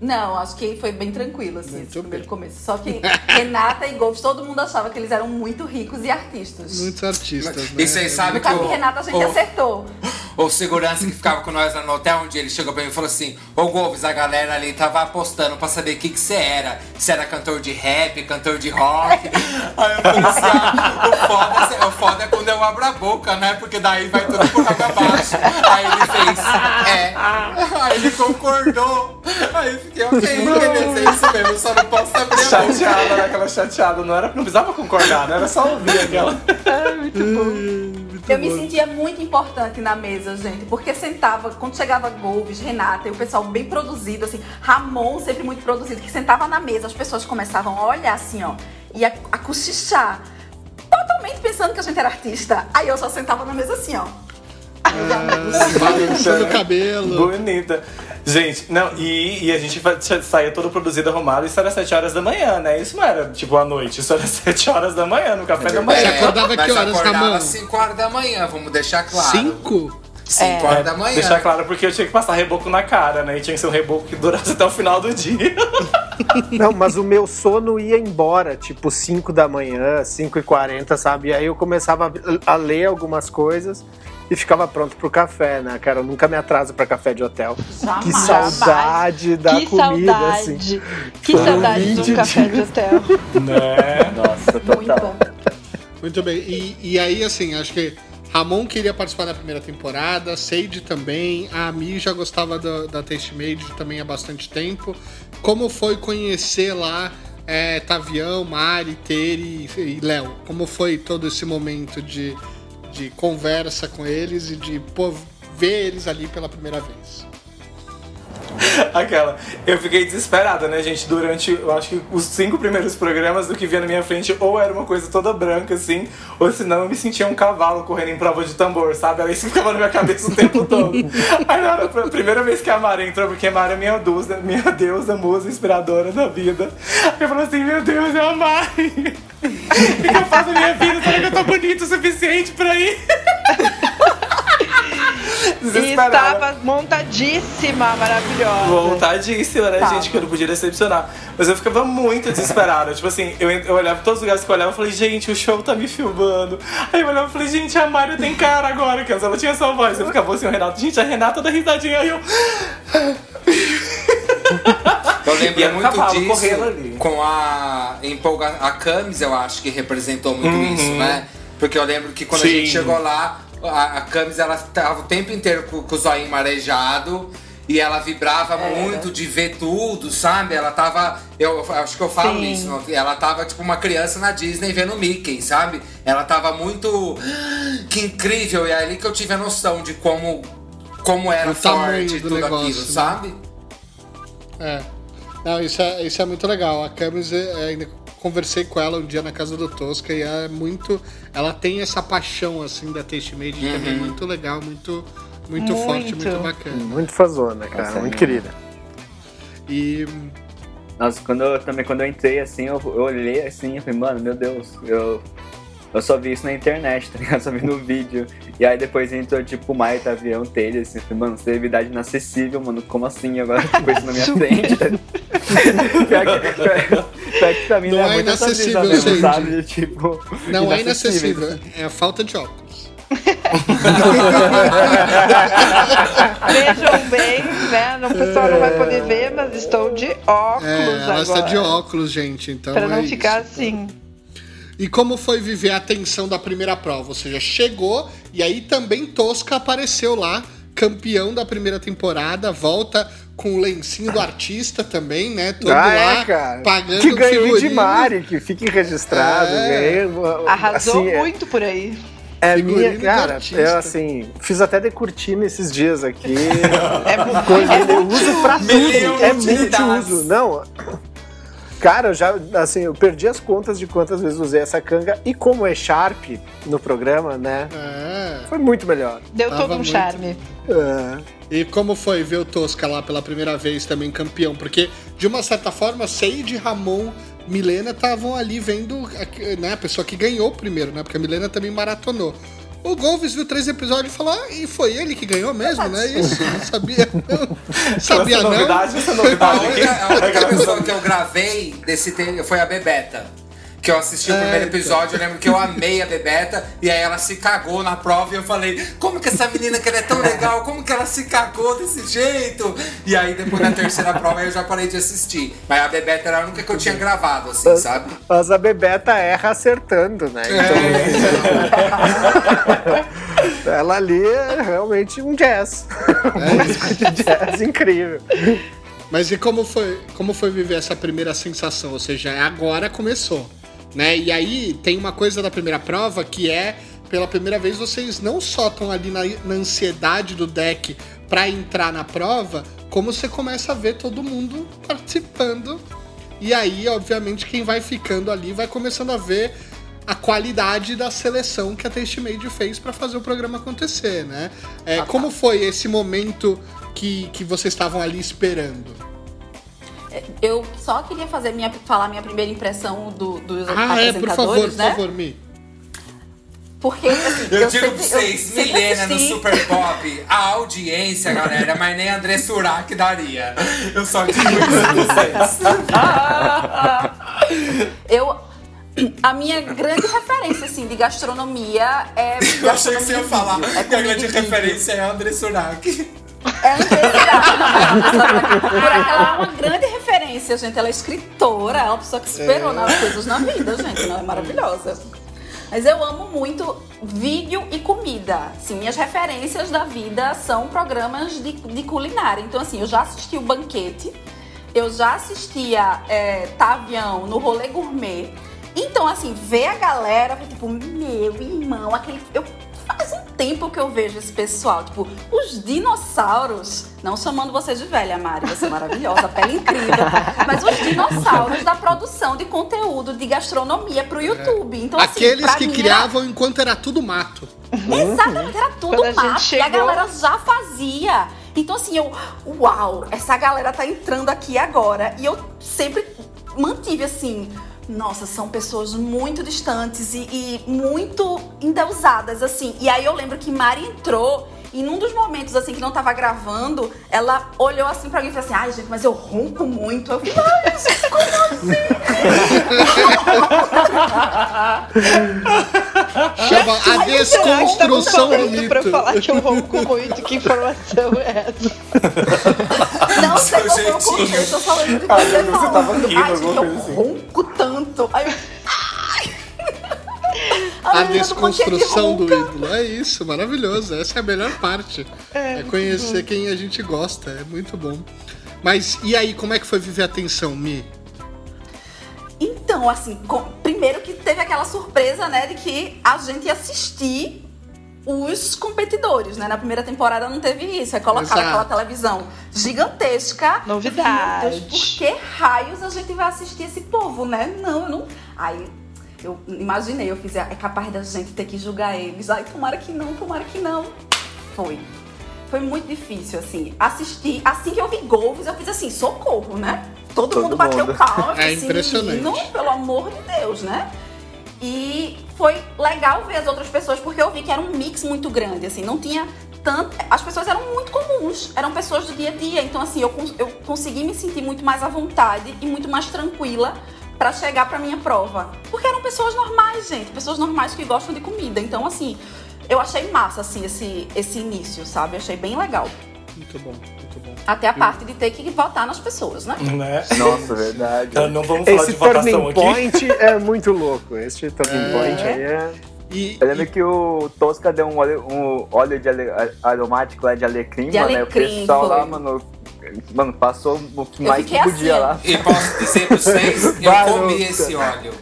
S5: Não, acho que foi bem tranquilo, assim,
S1: Muito
S5: esse primeiro
S1: bem.
S5: começo. Só que Renata e Golf, todo mundo achava que eles eram muito ricos e artistas.
S1: Muitos artistas, né?
S3: E vocês sabem
S5: No
S3: que
S5: caso
S3: o,
S5: de Renata, a gente
S3: o,
S5: acertou.
S3: O segurança que ficava com nós lá no hotel, um dia ele chegou pra mim e falou assim: Ô Golves, a galera ali tava apostando pra saber o que que você era. Se era cantor de rap, cantor de rock. Aí eu falei assim: ah, o, foda, é- o foda é quando eu abro a boca, né? Porque daí vai tudo por água abaixo. Aí ele fez, é. Aí ele concordou. Aí eu fiquei, ok, beleza, é isso mesmo, só não posso abrir a boca.
S6: Chateada, né? Aquela chateada. Não, era, não precisava concordar, né? Era só ouvir aquela.
S5: Eu me sentia muito importante na mesa, gente, porque sentava, quando chegava Golves, Renata e o pessoal bem produzido, assim, Ramon sempre muito produzido, que sentava na mesa, as pessoas começavam a olhar assim, ó, e a, a cochichar, totalmente pensando que a gente era artista. Aí eu só sentava na mesa assim, ó.
S1: Balançando o cabelo.
S6: Bonita. Gente, não, e, e a gente saía todo produzido, arrumado, isso era 7 horas da manhã, né? Isso não era tipo à noite, isso era 7 horas da manhã, no café da manhã.
S1: Você acordava que horas,
S3: acordava
S1: Ramon?
S3: 5 horas da manhã, vamos deixar claro.
S1: Cinco?
S3: 5 horas da manhã.
S6: Deixar claro porque eu tinha que passar reboco na cara, né? E tinha que ser um reboco que durasse até o final do dia.
S2: Não, mas o meu sono ia embora, tipo 5 da manhã, 5 e 40, sabe? E aí eu começava a ler algumas coisas e ficava pronto pro café, né, cara? Eu nunca me atraso pra café de hotel.
S5: Jamais.
S2: Que saudade da
S7: que
S2: comida,
S7: saudade.
S2: assim.
S7: Que
S2: Foram
S7: saudade de
S2: 20
S7: um café de hotel.
S6: né?
S4: Nossa,
S5: Muito
S4: total.
S5: bom.
S1: Muito bem. E, e aí, assim, acho que Ramon queria participar da primeira temporada, Sage também, a Mi já gostava do- da Taste Made também há bastante tempo. Como foi conhecer lá é, Tavião, Mari, Tere e e Léo? Como foi todo esse momento de, de conversa com eles e de pô, ver eles ali pela primeira vez?
S6: Aquela. Eu fiquei desesperada, né, gente? Durante, eu acho que os cinco primeiros programas do que vinha na minha frente, ou era uma coisa toda branca, assim, ou senão eu me sentia um cavalo correndo em prova de tambor, sabe? Era isso que ficava na minha cabeça o tempo todo. Aí na hora, a primeira vez que a Mara entrou, porque a Mara é minha deusa, minha deusa, musa, inspiradora da vida. Eu falei assim, meu Deus, é a Mari. O que eu faço na minha vida? Será que eu tô bonito o suficiente pra ir?
S7: E estava montadíssima, maravilhosa.
S6: Voltadíssima, né,
S7: Tava.
S6: gente? Que eu não podia decepcionar. Mas eu ficava muito desesperada. tipo assim, eu, eu olhava todos os lugares que eu olhava e falei, gente, o show tá me filmando. Aí eu olhava e falei, gente, a Mário tem cara agora, que ela tinha só voz. Eu ficava assim, o Renato, gente, a Renata da risadinha. Aí eu.
S3: Eu lembro
S6: E um
S3: muito
S6: cavalo
S3: disso
S6: correndo ali.
S3: com a empolga a Camis, eu acho que representou muito
S6: Uhum.
S3: isso, né? Porque eu lembro que quando a
S6: Sim.
S3: gente chegou lá, a, a Camis ela tava o tempo inteiro com, com o zoinho marejado. E ela vibrava muito de ver tudo, sabe? Ela tava. Eu, eu acho que eu falo
S7: Sim.
S3: isso. Ela tava tipo uma criança na Disney vendo Mickey, sabe? Ela tava muito. Que incrível! E é ali que eu tive a noção de como, como era
S1: O
S3: forte
S1: do
S3: tudo
S1: negócio,
S3: aquilo,
S1: né?
S3: sabe?
S1: É. Não, isso é, isso é muito legal. A Camis, é, ainda conversei com ela um dia na casa do Tosca e é muito. Ela tem essa paixão, assim, da Taste Made que é muito legal, muito, muito, forte,
S7: Muito.
S1: muito bacana.
S2: Muito fazona, cara.
S4: Nossa,
S2: muito
S4: é
S2: querida.
S1: E.
S4: Nossa, quando eu, também quando eu entrei assim, eu, eu olhei assim e falei, mano, meu Deus, eu, eu só vi isso na internet, tá ligado? Só vi no vídeo. E aí depois entrou tipo o Maio Tavião Telha, assim, mano, celebridade inacessível, mano, como assim agora com isso na minha frente? pior, que, pior, pior que pra mim
S1: Não
S4: não,
S1: é
S4: é muito
S1: inacessível,
S4: mesmo,
S1: gente.
S4: sabe? De, Tipo,
S1: Não é
S4: inacessível.
S1: inacessível, é a falta de óculos.
S7: Vejam bem, né? O pessoal não vai poder ver, mas estou de óculos
S1: É, ela
S7: agora.
S1: está de óculos, gente. Então
S7: Pra
S1: é
S7: não
S1: isso.
S7: ficar assim.
S1: E como foi viver a tensão da primeira prova? Ou seja, chegou e aí também Tosca apareceu lá, campeão da primeira temporada, volta com o lencinho do artista também, né? Todo
S2: ah,
S1: lá
S2: é, cara.
S1: pagando
S2: que ganhei
S1: figurino.
S2: de Mari, que fique registrado.
S1: É.
S2: Ganhei,
S7: Arrasou
S2: assim, é-
S7: muito por aí.
S2: É minha, cara, eu assim, fiz até de cortina esses dias aqui.
S7: É,
S2: Coisa,
S7: é
S2: eu uso pra tudo. É
S3: de
S2: muito
S3: utilidades.
S2: uso. Não. Cara, eu já, assim, eu perdi as contas de quantas vezes usei essa canga. E como é Sharp no programa, né?
S1: É.
S2: Foi muito melhor.
S7: Deu
S1: Tava
S7: todo um
S1: muito.
S7: charme.
S2: É.
S1: E como foi ver o Tosca lá pela primeira vez também campeão? Porque, de uma certa forma, Seide, Ramon, Milena estavam ali vendo a- né, a pessoa que ganhou o primeiro, né? Porque a Milena também maratonou. O Golves viu três episódios e falou: ah, e foi ele que ganhou mesmo, né? Isso, não sabia não. Sabia
S6: essa
S1: não.
S6: novidade, essa
S3: A
S6: novidade aqui.
S3: única, a única pessoa que eu gravei desse foi a Bebeta. Que eu assisti o primeiro
S1: Eita.
S3: episódio, eu lembro que eu amei a Bebeta, e aí ela se cagou na prova e eu falei, como que essa menina que ela é tão legal, como que ela se cagou desse jeito? E aí depois na terceira prova eu já parei de assistir. Mas a Bebeta era a única que eu tinha gravado, assim, sabe?
S2: Mas a Bebeta erra acertando, né? Então, ela ali é realmente um jazz.
S1: É
S2: Músico de jazz incrível.
S1: Mas e como foi, como foi viver essa primeira sensação? Ou seja, agora começou, né? E aí tem uma coisa da primeira prova que é, pela primeira vez, vocês não só estão ali na, na ansiedade do deck pra entrar na prova, como você começa a ver todo mundo participando. E aí, obviamente, quem vai ficando ali vai começando a ver a qualidade da seleção que a Taste Made fez pra fazer o programa acontecer, né? É, como foi esse momento que, que vocês estavam ali esperando?
S5: Eu só queria fazer minha, falar minha primeira impressão do, dos
S1: Ah, é, por favor,
S5: apresentadores,
S1: por
S5: né?
S1: favor, Mi.
S5: Porque assim,
S3: Eu, digo
S5: sempre-
S3: pra vocês, Milena no Super Pop, a audiência, galera, mas nem André Surak daria. Eu só digo isso pra vocês.
S5: Eu. A minha grande referência, assim, de gastronomia é.
S3: Eu achei que você ia falar
S5: vídeo,
S3: que
S5: é
S3: a grande
S5: e vídeo.
S3: referência é André Surak.
S5: É Ela é uma grande referência, gente. Ela é escritora, é uma pessoa que esperou nas coisas na vida, gente. Ela é maravilhosa. Mas eu amo muito vídeo e comida. Sim, minhas referências da vida são programas de, de culinária. Então, assim, eu já assisti o Banquete, eu já assistia é, Tavião no Rolê Gourmet. Então, assim, ver a galera, tipo, meu irmão, aquele. Eu, tempo que eu vejo esse pessoal. Tipo, os dinossauros. Não chamando vocês de velha, Mari, você é maravilhosa, pele incrível. Mas os dinossauros da produção de conteúdo de gastronomia pro YouTube. Então, assim,
S1: Aqueles que criavam enquanto era tudo mato.
S5: Era, exatamente, era tudo
S7: Quando a gente
S5: mato. E a
S7: chegou-
S5: galera já fazia. Então, assim, eu. Uau, essa galera tá entrando aqui agora. E eu sempre mantive assim. Nossa, são pessoas muito distantes e, e muito endeusadas, assim. E aí eu lembro que Mari entrou E num dos momentos, assim, que não tava gravando, ela olhou assim pra mim e falou assim: ai, gente, mas eu ronco muito. Eu falei, ai, gente, como
S1: Chama a desconstrução do
S7: falando pra
S1: mito.
S7: falar que eu ronco muito. Que informação é essa?
S5: Não sei
S3: Seu
S5: como eu eu tô falando de
S6: Ah,
S5: você
S6: eu- você
S5: falando.
S6: tava rindo,
S5: Ai, gente, eu
S6: assim.
S5: ronco tanto. Eu...
S1: A
S5: Ai, mantinha de
S1: desconstrução do
S5: ronca.
S1: ídolo. É isso, maravilhoso. Essa é a melhor parte. É, conhecer quem a gente gosta. É muito bom. Mas e aí, como é que foi viver a tensão, Mi?
S5: Então, assim, com- primeiro que teve aquela surpresa, né, de que a gente ia assistir os competidores, né? Na primeira temporada não teve isso. Colocaram
S1: Exato.
S5: aquela televisão gigantesca.
S7: Novidade.
S5: Meu Deus, por que raios a gente vai assistir esse povo, né? Não, eu não. Aí eu imaginei, eu fiz, é capaz da gente ter que julgar eles. Ai, tomara que não, tomara que não. Foi. Foi muito difícil, assim. Assistir, assim que eu vi Golves, eu fiz assim, socorro, né? Todo,
S2: Todo
S5: mundo bateu
S2: mundo.
S5: palma. eu
S1: É
S5: assim,
S1: impressionante.
S5: "Menino, pelo amor de Deus, né? E foi legal ver as outras pessoas, porque eu vi que era um mix muito grande, assim, não tinha tanto. As pessoas eram muito comuns, eram pessoas do dia a dia, então, assim, eu, eu consegui me sentir muito mais à vontade e muito mais tranquila pra chegar pra minha prova. Porque eram pessoas normais, gente, pessoas normais que gostam de comida. Então, assim, eu achei massa, assim, esse, esse início, sabe? Achei bem legal.
S1: Muito bom, muito bom.
S5: Até a parte de ter que votar nas pessoas, né?
S6: Né?
S2: Nossa, verdade.
S6: Então, não vamos falar
S2: Esse
S6: de votação
S2: turning
S6: aqui.
S2: point é muito louco. Esse turning
S1: É.
S2: point aí é.
S1: E,
S4: Eu lembro que o Tosca deu um óleo, um óleo de ale- aromático lá de alecrim,
S5: De
S4: mano.
S5: alecrim,
S4: o pessoal
S5: foi.
S4: lá, mano, mano, passou o que mais que podia
S5: assim,
S4: lá.
S3: E posso dizer pra vocês, eu
S2: Vai,
S3: comi esse óleo.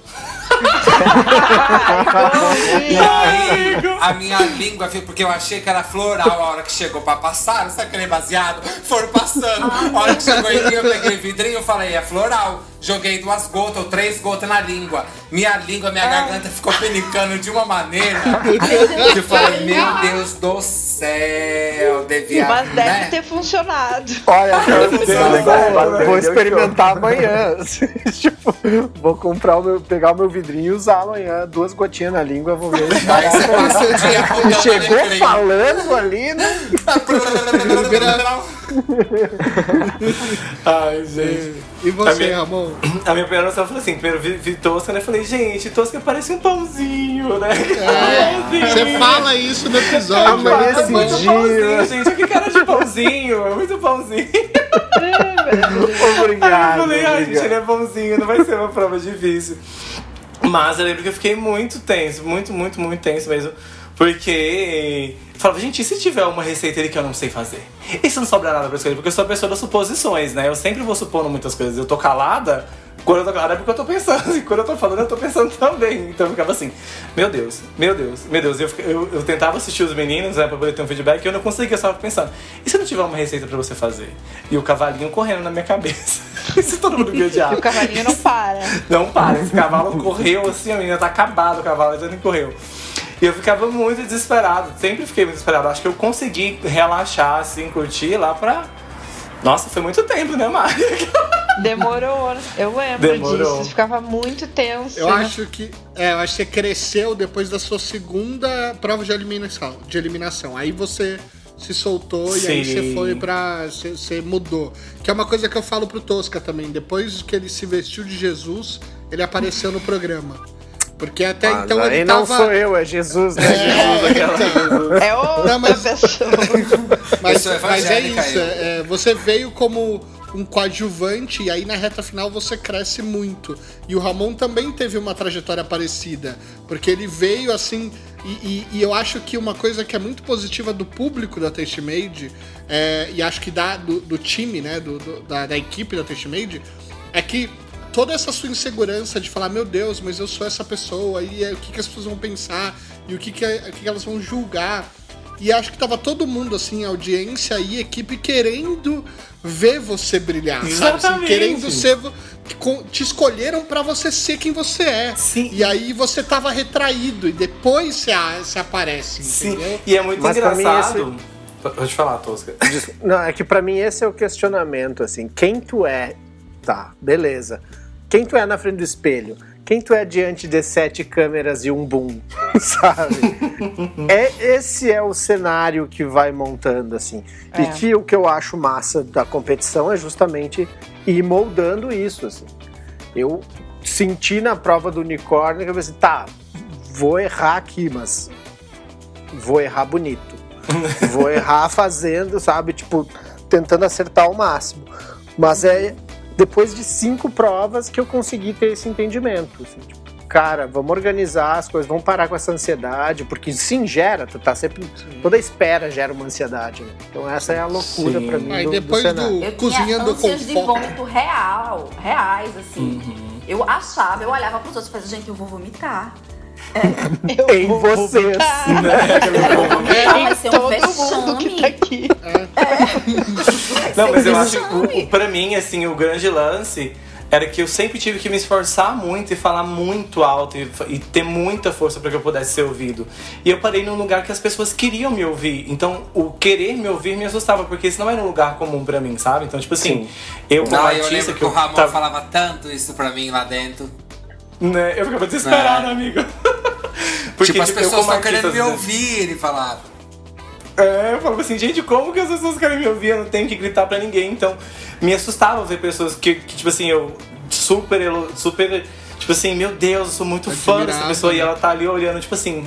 S3: E aí, a minha língua, viu, porque eu achei que era floral a hora que chegou pra passar, sabe aquele baseado? Foram passando. A hora que chegou em mim, eu peguei o vidrinho e falei, é floral. Joguei duas gotas ou três gotas na língua. Minha língua, minha garganta ficou penicando de uma maneira. que eu falei, meu Deus do céu, devia.
S7: Mas deve
S3: né?
S7: ter funcionado.
S2: Olha, eu vou, experimentar amanhã. tipo, vou comprar o meu, pegar o meu vidrinho e usar amanhã. Duas gotinhas na língua, vou ver.
S3: Aí você passa o dia
S2: chegou falando ali, né?
S6: Ai, gente.
S1: E
S6: A
S1: você,
S6: minha-
S1: Ramon?
S6: A minha primeira noção foi assim, primeiro vi, vi Tosca, né? Falei, gente, Tosca parece um pãozinho, né?
S1: É, você fala isso no episódio. Muito
S2: esse
S1: bom.
S6: muito
S2: dia.
S6: pãozinho, gente. Que cara de pãozinho, é muito pãozinho. Aí
S2: Obrigado.
S6: eu falei, ai, gente, ele é bonzinho, não vai ser uma prova difícil. Mas eu lembro que eu fiquei muito tenso, muito, muito, muito tenso mesmo. Porque falava, gente, e se tiver uma receita ali que eu não sei fazer? E se não sobrar nada pra escolher? Porque eu sou a pessoa das suposições, né? Eu sempre vou supondo muitas coisas. Eu tô calada, quando eu tô calada é porque eu tô pensando. E quando eu tô falando, eu tô pensando também. Então eu ficava assim, meu Deus, meu Deus, meu Deus. Eu, eu, eu tentava assistir os meninos, né, pra poder ter um feedback, e eu não conseguia, eu só tava pensando. E se não tiver uma receita pra você fazer? E o cavalinho correndo na minha cabeça. e se todo mundo me odiar?
S7: o cavalinho não para.
S6: Não para, esse cavalo correu assim, a menina tá acabado o cavalo, ele nem correu. E eu ficava muito desesperado, sempre fiquei muito desesperado. Acho que eu consegui relaxar, assim, curtir lá pra. Nossa, foi muito tempo, né, Mari?
S7: Demorou, eu lembro
S6: Demorou.
S7: disso. Ficava muito tenso.
S1: Eu
S7: né?
S1: acho que. É, eu acho que você cresceu depois da sua segunda prova de eliminação. De eliminação. Aí você se soltou e aí
S6: Sim.
S1: você foi pra. Você, você mudou. Que é uma coisa que eu falo pro Tosca também. Depois que ele se vestiu de Jesus, ele apareceu no programa. Porque até
S2: Mas
S1: então
S2: aí
S1: ele
S2: não
S1: tava.
S2: sou eu, é Jesus, né?
S1: É, então,
S7: É outra
S1: Não, mas-
S7: pessoa.
S1: Mas, mas é isso, é, você veio como um coadjuvante e aí na reta final você cresce muito. E o Ramon também teve uma trajetória parecida, porque ele veio assim. E, e- e eu acho que uma coisa que é muito positiva do público da Taste Made, é, e acho que da, do, do time, né, do, do- da, da equipe da Taste Made, é que toda essa sua insegurança de falar, meu Deus, mas eu sou essa pessoa, e é, o que, que as pessoas vão pensar, e o que, que, é- o que que elas vão julgar. E acho que tava todo mundo, assim, audiência e equipe, querendo ver você brilhar, sabe? Assim,
S6: Exatamente.
S1: querendo ser. Te escolheram pra você ser quem você é.
S6: Sim.
S1: E aí você tava retraído, e depois você, você aparece,
S6: Sim,
S1: entendeu?
S6: e é muito
S2: Mas
S6: engraçado. Pode falar, Tosca.
S2: Não, é que pra mim esse é o questionamento, assim. Quem tu é, tá, beleza. Quem tu é na frente do espelho? quem tu é diante de sete câmeras e um boom, sabe? é, esse é o cenário que vai montando, assim.
S7: É.
S2: E que o que eu acho massa da competição é justamente ir moldando isso, assim. Eu senti na prova do unicórnio que eu pensei, tá, vou errar aqui, mas vou errar bonito. vou errar fazendo, sabe? Tipo, tentando acertar ao máximo. Mas é depois de cinco provas que eu consegui ter esse entendimento. assim, tipo, cara, vamos organizar as coisas, vamos parar com essa ansiedade, porque sim, gera, tu tá sempre. Toda espera gera uma ansiedade, né? Então essa é a loucura
S6: Sim.
S2: pra mim.
S1: Aí
S2: do, do
S1: depois
S2: cenário.
S1: do
S5: Eu
S1: cozinhando
S5: tinha
S1: com
S5: de vômito real, reais, assim.
S6: Uhum.
S5: Eu achava, eu olhava pros outros e falava, gente, eu vou vomitar.
S7: Eu
S2: Em
S7: vou
S2: vocês.
S7: vomitar
S5: Ah, vai ser um
S7: todo
S5: vexame.
S7: mundo que tá aqui.
S5: Vai
S6: Não,
S5: ser
S6: mas eu acho que pra mim, assim, o grande lance era que eu sempre tive que me esforçar muito e falar muito alto e, e ter muita força para que eu pudesse ser ouvido. E eu parei num lugar que as pessoas queriam me ouvir. Então, o querer me ouvir me assustava, porque esse não era um lugar comum pra mim, sabe? Então, tipo assim, eu como
S3: Não, eu
S6: artista
S3: lembro
S6: que
S3: que o
S6: eu
S3: Ramon
S6: tava-
S3: falava tanto isso pra mim lá dentro.
S6: Né, eu ficava desesperado,
S3: É.
S6: amigo.
S3: tipo, as
S6: eu
S3: pessoas estão querendo me ouvir, ele falava.
S6: É, eu falava assim, gente, como que as pessoas querem me ouvir? Eu não tenho que gritar pra ninguém. Então, me assustava ver pessoas que, que, tipo assim, eu super, super, tipo assim, meu Deus, eu sou muito fã dessa pessoa. E
S1: né?
S6: ela tá ali olhando, tipo assim,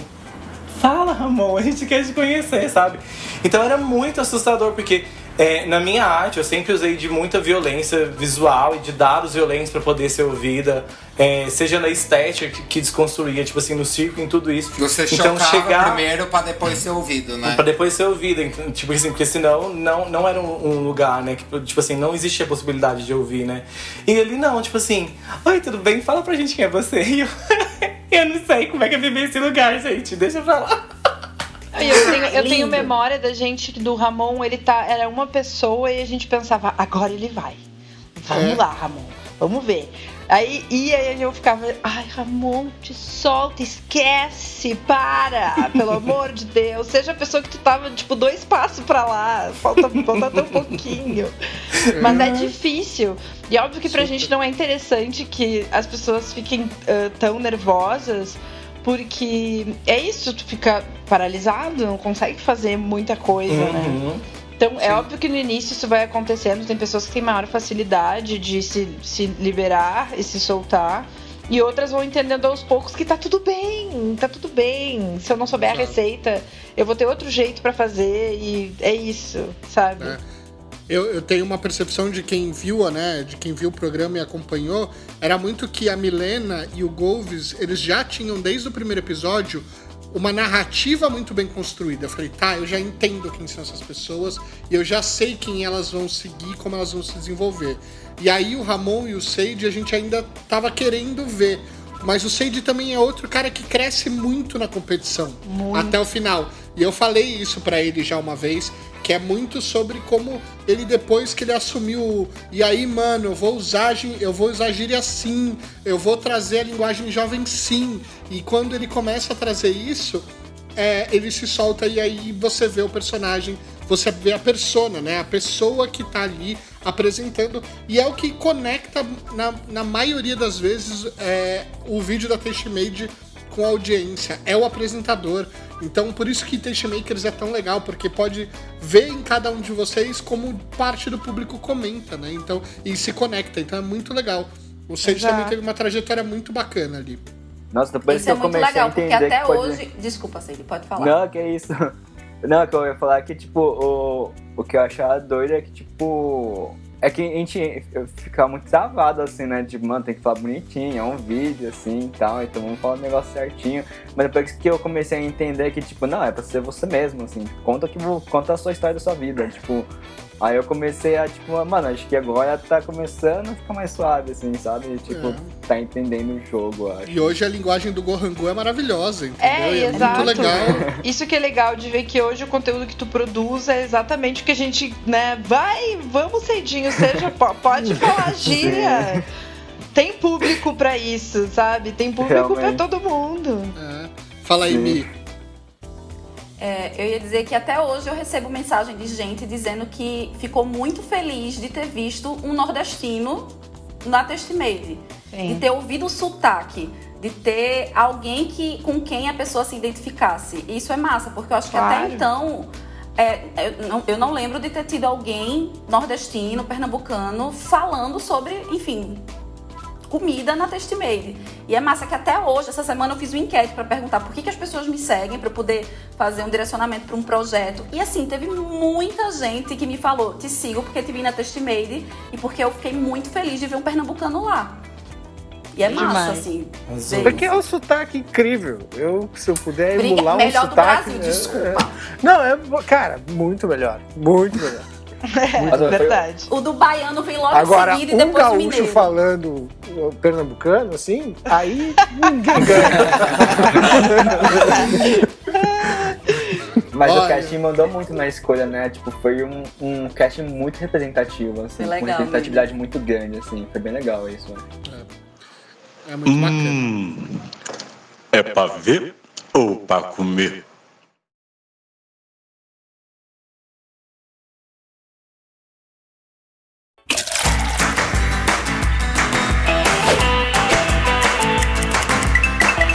S6: fala, Ramon, a gente quer te conhecer, sabe? Então era muito assustador, porque é, na minha arte eu sempre usei de muita violência visual e de dados violentos pra poder ser ouvida, é, seja na estética que, que desconstruía, tipo assim, no circo, em tudo isso.
S3: Você
S6: então chegar
S3: primeiro pra depois ser ouvido, né?
S6: Pra depois ser ouvida, então, tipo assim, porque senão não, não era um, um lugar, né? Que, tipo assim, não existia a possibilidade de ouvir, né? E ele não, tipo assim, oi, tudo bem? Fala pra gente quem é você. E eu, eu não sei como é que eu vivi esse lugar, gente. Deixa eu falar.
S7: Eu tenho, eu tenho memória da gente, do Ramon, ele tá, era uma pessoa e a gente pensava, agora ele vai. Vamos
S1: É.
S7: lá, Ramon, vamos ver. Aí ia e aí eu ficava, ai, Ramon, te solta, esquece, para, pelo amor de Deus. Seja a pessoa que tu tava, tipo, dois passos pra lá, falta, falta tão pouquinho. Mas é difícil. E óbvio que pra gente não é interessante que as pessoas fiquem ah, tão nervosas, porque é isso, tu fica paralisado, não consegue fazer muita coisa, né?
S6: Uhum.
S7: Então, é óbvio que no início isso vai acontecendo, tem pessoas que têm maior facilidade de se, se liberar e se soltar. E outras vão entendendo aos poucos que tá tudo bem, tá tudo bem. Se eu não souber a receita, eu vou ter outro jeito pra fazer e é isso, sabe?
S1: É. Eu, eu tenho uma percepção de quem viu, né, de quem viu o programa e acompanhou, era muito que a Milena e o Golves, eles já tinham desde o primeiro episódio uma narrativa muito bem construída. Eu falei, tá, eu já entendo quem são essas pessoas e eu já sei quem elas vão seguir, como elas vão se desenvolver. E aí o Ramon e o Seide a gente ainda tava querendo ver. Mas o Seide também é outro cara que cresce muito na competição. Até o final. E eu falei isso pra ele já uma vez, que é muito sobre como ele depois que ele assumiu, e aí, mano, eu vou usar, eu vou usar gíria assim, eu vou trazer a linguagem jovem sim. E quando ele começa a trazer isso, é, ele se solta e aí você vê o personagem, você vê a persona, né? A pessoa que tá ali apresentando. E é o que conecta, na, na maioria das vezes, é, o vídeo da Tastemade com a audiência. É o apresentador. Então, por isso que Tastemakers é tão legal, porque pode ver em cada um de vocês como parte do público comenta, né? Então, e se conecta. Então é muito legal. O Sage também teve uma trajetória muito bacana ali.
S4: Nossa, depois
S5: Isso
S4: que
S5: é
S4: eu
S5: muito
S4: comecei
S5: legal,
S4: a
S5: porque
S4: entender
S5: até
S4: que pode...
S5: hoje. Desculpa, Cid, pode falar.
S4: Não, que é isso. Não, que eu ia falar que, tipo, o, o que eu achava doido é que, tipo. É que a gente fica muito travado, assim, né? Tipo, mano, tem que falar bonitinho, é um vídeo, assim e tal, então vamos falar o negócio certinho. Mas depois que eu comecei a entender que, tipo, não, é pra ser você mesmo, assim, conta, que, conta a sua história da sua vida, tipo. Aí eu comecei a, tipo, mano, acho que agora tá começando a ficar mais suave, assim, sabe? E, tipo,
S1: É.
S4: tá entendendo o jogo, acho.
S1: E hoje a linguagem do Gohangu é maravilhosa, entendeu?
S7: É,
S1: E é
S7: exato.
S1: muito legal.
S7: Isso que é legal de ver que hoje o conteúdo que tu produz é exatamente o que a gente, né, vai, vamos cedinho, seja, po- pode falar gíria. Tem público pra isso, sabe? Tem público
S4: Realmente.
S7: pra todo mundo.
S1: É. Fala aí,
S4: Sim.
S1: Mi.
S5: É, eu ia dizer que até hoje eu recebo mensagem de gente dizendo que ficou muito feliz de ter visto um nordestino na Testmade. de ter ouvido o sotaque, de ter alguém que, com quem a pessoa se identificasse. E isso é massa, porque eu acho que até
S7: Claro.
S5: então. é, eu, não, eu não lembro de ter tido alguém nordestino, pernambucano, falando sobre, enfim, comida na Testmade. E é massa que até hoje, essa semana, eu fiz uma enquete para perguntar por que, que as pessoas me seguem, para poder fazer um direcionamento para um projeto. E assim, teve muita gente que me falou: te sigo porque te vi na Testmade e porque eu fiquei muito feliz de ver um pernambucano lá. E é massa,
S7: Demais.
S5: assim.
S2: Porque é um sotaque incrível. Eu, se eu puder
S5: Briga-
S2: emular um
S5: melhor do
S2: sotaque.
S5: Brasil,
S2: é-
S5: desculpa.
S2: é- Não, é. Cara, muito melhor. Muito melhor.
S7: É, verdade.
S5: O do baiano vem logo
S2: Agora,
S5: em seguida e
S2: um
S5: depois o
S2: gaúcho
S5: mineiro.
S2: falando pernambucano, assim, aí ninguém ganha.
S4: Mas
S1: Olha.
S4: o casting mandou muito na escolha, né? Tipo, foi um, um casting muito representativo, assim,
S5: Foi
S4: com
S5: legal
S4: representatividade muito grande, assim. Foi bem legal isso.
S1: É muito bacana.
S9: Hum, é pra ver ou pra comer?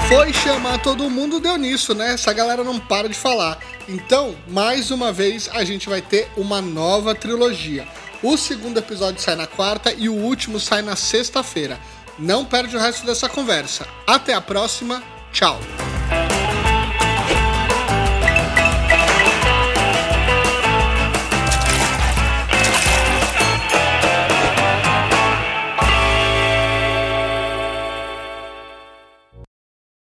S1: Foi chamar todo mundo, deu nisso, né? Essa galera não para de falar. Então, mais uma vez, a gente vai ter uma nova trilogia. O segundo episódio sai na quarta e o último sai na sexta-feira. Não perde o resto dessa conversa. Até a próxima. Tchau.